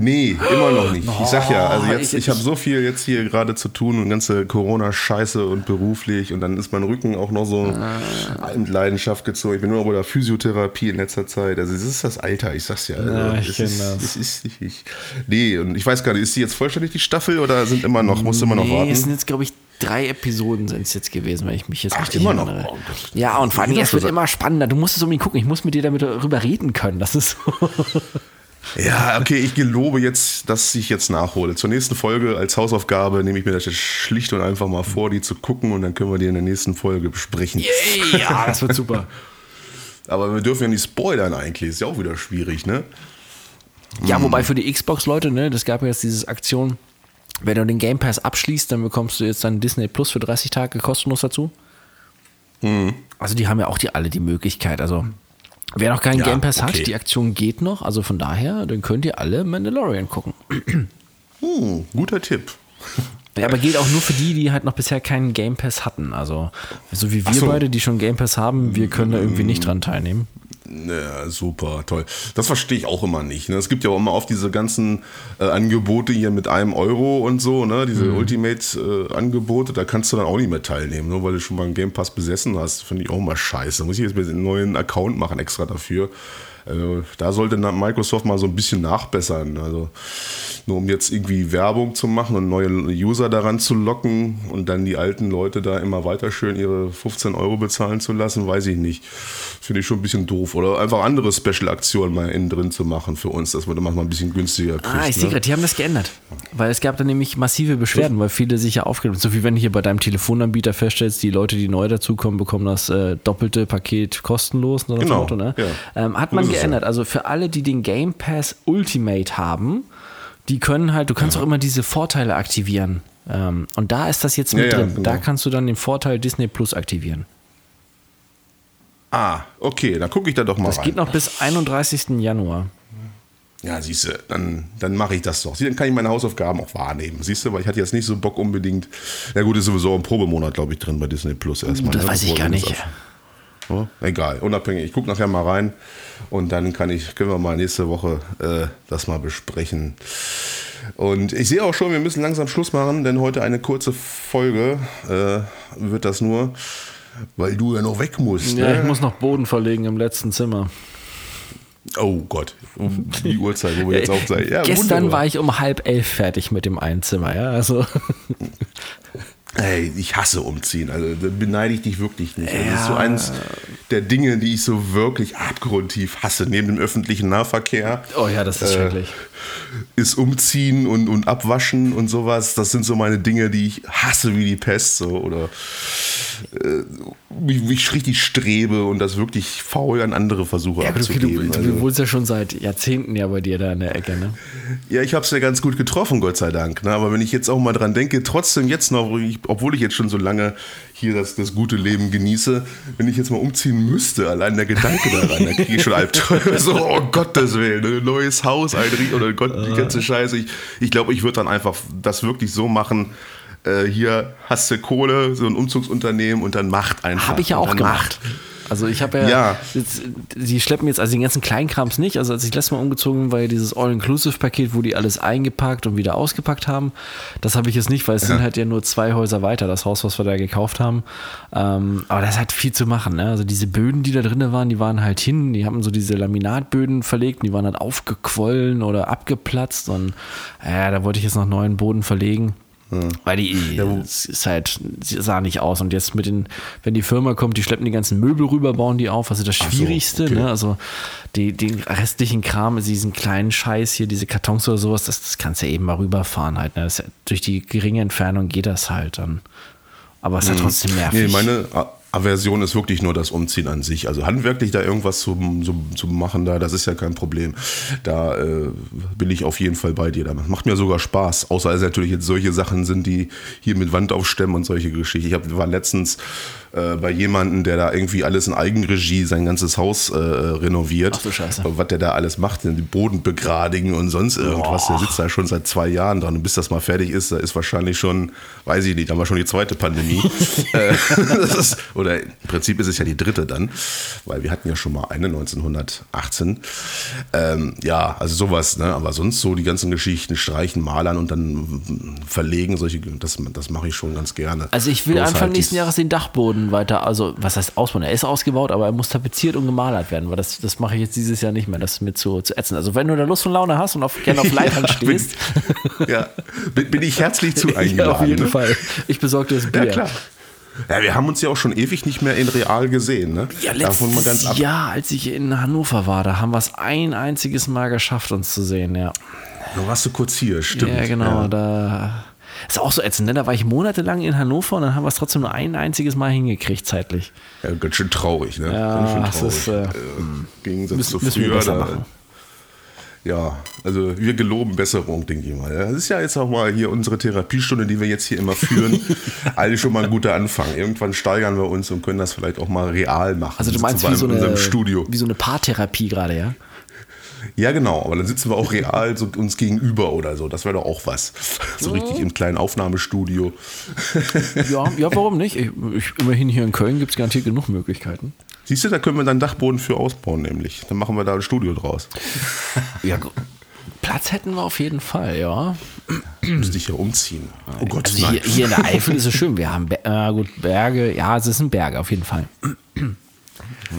Nee, immer noch nicht. Ich sag ja, also jetzt, ich habe so viel jetzt hier gerade zu tun und ganze Corona-Scheiße und beruflich und dann ist mein Rücken auch noch so ah. mit Leidenschaft gezogen. Ich bin nur bei der Physiotherapie in letzter Zeit. Also es ist das Alter, ich sag's ja. Also, ja ich ist, das. es ist nicht. Ich, nee, und ich weiß gar nicht, ist die jetzt vollständig die Staffel oder sind immer noch, musst du immer noch warten? Nee, es sind jetzt, glaube ich, drei Episoden sind es jetzt gewesen, wenn ich mich jetzt Ach, richtig immer erinnere. Noch. Oh, ja, und vor allem, es wird immer spannender. Du musst es um ihn gucken. Ich muss mit dir damit darüber reden können. Das ist so. Ja, okay, ich gelobe jetzt, dass ich jetzt nachhole. Zur nächsten Folge als Hausaufgabe nehme ich mir das jetzt schlicht und einfach mal vor, die zu gucken und dann können wir die in der nächsten Folge besprechen. Yay, ja, das wird super. Aber wir dürfen ja nicht spoilern eigentlich, ist ja auch wieder schwierig, ne? Ja, wobei für die Xbox-Leute, ne, das gab ja jetzt diese Aktion, wenn du den Game Pass abschließt, dann bekommst du jetzt dann Disney Plus für 30 Tage kostenlos dazu. Mhm. Also die haben ja auch die alle die Möglichkeit. Also wer noch keinen Ja, Game Pass okay. hat, die Aktion geht noch. Also von daher, dann könnt ihr alle Mandalorian gucken. Hm, guter Tipp. Ja, aber geht auch nur für die, die halt noch bisher keinen Game Pass hatten. Also so wie wir so. beide, die schon Game Pass haben, wir können da irgendwie nicht dran teilnehmen. Ja, super, toll. Das verstehe ich auch immer nicht. Ne? Es gibt ja auch immer oft diese ganzen äh, Angebote hier mit einem Euro und so, ne? diese Ultimate-Angebote, da kannst du dann auch nicht mehr teilnehmen, nur weil du schon mal einen Game Pass besessen hast. Finde ich auch mal scheiße. Da muss ich jetzt einen neuen Account machen extra dafür. Also, da sollte Microsoft mal so ein bisschen nachbessern. Also nur um jetzt irgendwie Werbung zu machen und neue User daran zu locken und dann die alten Leute da immer weiter schön ihre 15 Euro bezahlen zu lassen, weiß ich nicht. Finde ich schon ein bisschen doof. Oder einfach andere Special-Aktionen mal innen drin zu machen für uns, dass man da manchmal ein bisschen günstiger kriegt. Ah, ich sehe ne? gerade, die haben das geändert. Weil es gab da nämlich massive Beschwerden, weil viele sich ja aufgeregt haben. So wie wenn du hier bei deinem Telefonanbieter feststellst, die Leute, die neu dazukommen, bekommen das äh, doppelte Paket kostenlos. Genau, Motto, ne? ja. ähm, hat man es geändert. Also für alle, die den Game Pass Ultimate haben, die können halt, du kannst auch immer diese Vorteile aktivieren. Ähm, und da ist das jetzt mit Ja, ja, drin. genau. Da kannst du dann den Vorteil Disney Plus aktivieren. Ah, okay, dann gucke ich da doch mal Das rein. geht noch bis 31. Januar. Ja, siehst du, dann, dann mache ich das doch. Dann kann ich meine Hausaufgaben auch wahrnehmen. Siehst du, weil ich hatte jetzt nicht so Bock unbedingt. Ja gut, ist sowieso ein Probemonat, glaube ich, drin bei Disney Plus erstmal. Das ne, weiß ich bevor gar nicht. auf- Ja, egal, unabhängig. Ich gucke nachher mal rein und dann kann ich, können wir mal nächste Woche äh, das mal besprechen. Und ich sehe auch schon, wir müssen langsam Schluss machen, denn heute eine kurze Folge äh, wird das nur, weil du ja noch weg musst. Ja, ne? ich muss noch Boden verlegen im letzten Zimmer. Oh Gott, um die Uhrzeit, wo wir jetzt auch sein. Ja, Gestern wunderbar. war ich um halb elf fertig mit dem Einzimmer, ja. Also Ey, ich hasse umziehen. Also beneide ich dich wirklich nicht. Das ist Ja. so eins der Dinge, die ich so wirklich abgrundtief hasse. Neben dem öffentlichen Nahverkehr Oh ja, das ist Äh, schrecklich. ist Umziehen und, und Abwaschen und sowas. Das sind so meine Dinge, die ich hasse wie die Pest. So, oder äh, wie, wie ich richtig strebe und das wirklich faul an andere versuche Ja, aber du, du, abzugeben. du, also. wohnst ja schon seit Jahrzehnten ja bei dir da in der Ecke, ne? Ja, ich habe es ja ganz gut getroffen, Gott sei Dank. Ne? Aber wenn ich jetzt auch mal dran denke, trotzdem jetzt noch, obwohl ich jetzt schon so lange hier das, das gute Leben genieße, wenn ich jetzt mal umziehen müsste, allein der Gedanke daran, dann kriege ich schon Albträume. So, oh Gottes Willen, ein neues Haus, ein Rie- oder Gott, die ganze Scheiße. Ich glaube, ich, glaub, ich würde dann einfach das wirklich so machen. Äh, hier hast du Kohle, so ein Umzugsunternehmen und dann macht einfach. Habe ich ja Und auch gemacht. Also ich habe ja, Ja. Jetzt, die schleppen jetzt also den ganzen Kleinkrams nicht. Also als ich letztes Mal umgezogen bin, war ja dieses All-Inclusive-Paket, wo die alles eingepackt und wieder ausgepackt haben. Das habe ich jetzt nicht, weil es sind halt ja nur zwei Häuser weiter, das Haus, was wir da gekauft haben. Ähm, aber das hat viel zu machen. Ne? Also diese Böden, die da drin waren, die waren halt hin, die haben so diese Laminatböden verlegt, die waren halt aufgequollen oder abgeplatzt und äh, da wollte ich jetzt noch neuen Boden verlegen. Weil die, es ist halt, sah nicht aus. Und jetzt mit den, wenn die Firma kommt, die schleppen die ganzen Möbel rüber, bauen die auf. Also das so, Schwierigste, okay. ne? Also die, den restlichen Kram, also diesen kleinen Scheiß hier, diese Kartons oder sowas, das, das kannst du ja eben mal rüberfahren halt. Ne? Das, ja- durch die geringe Entfernung geht das halt dann. Aber es ist halt trotzdem nervig. Mhm. Nee, meine Aversion ist wirklich nur das Umziehen an sich. Also handwerklich da irgendwas zu, zu, zu machen, da, das ist ja kein Problem. Da äh, bin ich auf jeden Fall bei dir. Das macht mir sogar Spaß. Außer es natürlich jetzt solche Sachen sind, die hier mit Wand aufstemmen und solche Geschichten. Ich hab, war letztens äh, bei jemandem, der da irgendwie alles in Eigenregie sein ganzes Haus äh, renoviert. Ach du Scheiße. Was der da alles macht, den Boden begradigen und sonst irgendwas. Der sitzt da schon seit zwei Jahren dran. Und bis das mal fertig ist, da ist wahrscheinlich schon, weiß ich nicht, da haben wir schon die zweite Pandemie. Äh, ist, oder im Prinzip ist es ja die dritte dann, weil wir hatten ja schon mal eine 1918. Ähm, ja, also sowas, ne? Aber sonst so die ganzen Geschichten, streichen, malern und dann verlegen, solche, das, das mache ich schon ganz gerne. Also ich will Bloß Anfang halt nächsten Jahres den Dachboden weiter, also was heißt ausbauen? Er ist ausgebaut, aber er muss tapeziert und gemalert werden, weil das, das mache ich jetzt dieses Jahr nicht mehr. Das ist mir zu, zu ätzend. Also wenn du da Lust und Laune hast und auf, gerne auf Leitern bin- stehst, Ja, bin, bin ich herzlich zu eingeladen. ja, auf jeden ne? Fall. Ich besorge dir das Bier. Ja, klar. Ja, wir haben uns ja auch schon ewig nicht mehr in real gesehen, ne? Ja, letztes. Jahr, als ich in Hannover war, da haben wir es ein einziges Mal geschafft, uns zu sehen, ja. Da warst du kurz hier, stimmt. Ja, genau, Ja. da. Ist auch so ätzend, ne? Da war ich monatelang in Hannover und dann haben wir es trotzdem nur ein einziges Mal hingekriegt, zeitlich. Ja, ganz schön traurig, ne? Ja, ganz schön das traurig. ist, äh, Im Gegensatz müssen- zu früher. Da, ja, also wir geloben Besserung, denke ich mal. Das ist ja jetzt auch mal hier unsere Therapiestunde, die wir jetzt hier immer führen. Eigentlich schon mal ein guter Anfang. Irgendwann steigern wir uns und können das vielleicht auch mal real machen. Also du meinst wie so, in eine, Studio. wie so eine Paartherapie gerade, ja? Ja, genau, aber dann sitzen wir auch real so uns gegenüber oder so. Das wäre doch auch was. So richtig im kleinen Aufnahmestudio. Ja, ja warum nicht? Ich, ich, immerhin hier in Köln gibt es garantiert genug Möglichkeiten. Siehst du, da können wir dann Dachboden für ausbauen, nämlich. Dann machen wir da ein Studio draus. Ja, Platz hätten wir auf jeden Fall, ja. Müsste ich ja umziehen. Oh Gott, Also nein. hier, hier in der Eifel ist es schön. Wir haben Be äh, gut, Berge, ja, es sind Berge auf jeden Fall.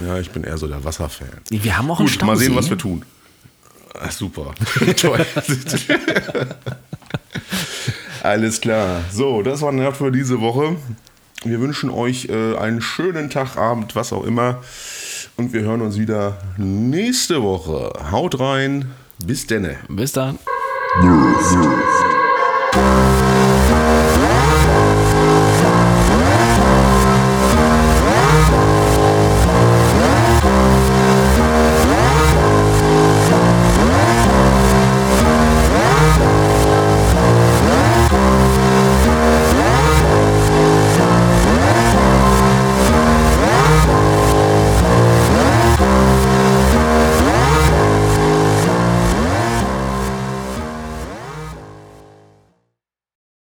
Ja, ich bin eher so der Wasserfan. Wir haben auch einen Gut, Stausee. mal sehen, was wir tun. Ach, super. Toll. Alles klar. So, das war Nerd für diese Woche. Wir wünschen euch äh, einen schönen Tag, Abend, was auch immer. Und wir hören uns wieder nächste Woche. Haut rein. Bis denne. Bis dann.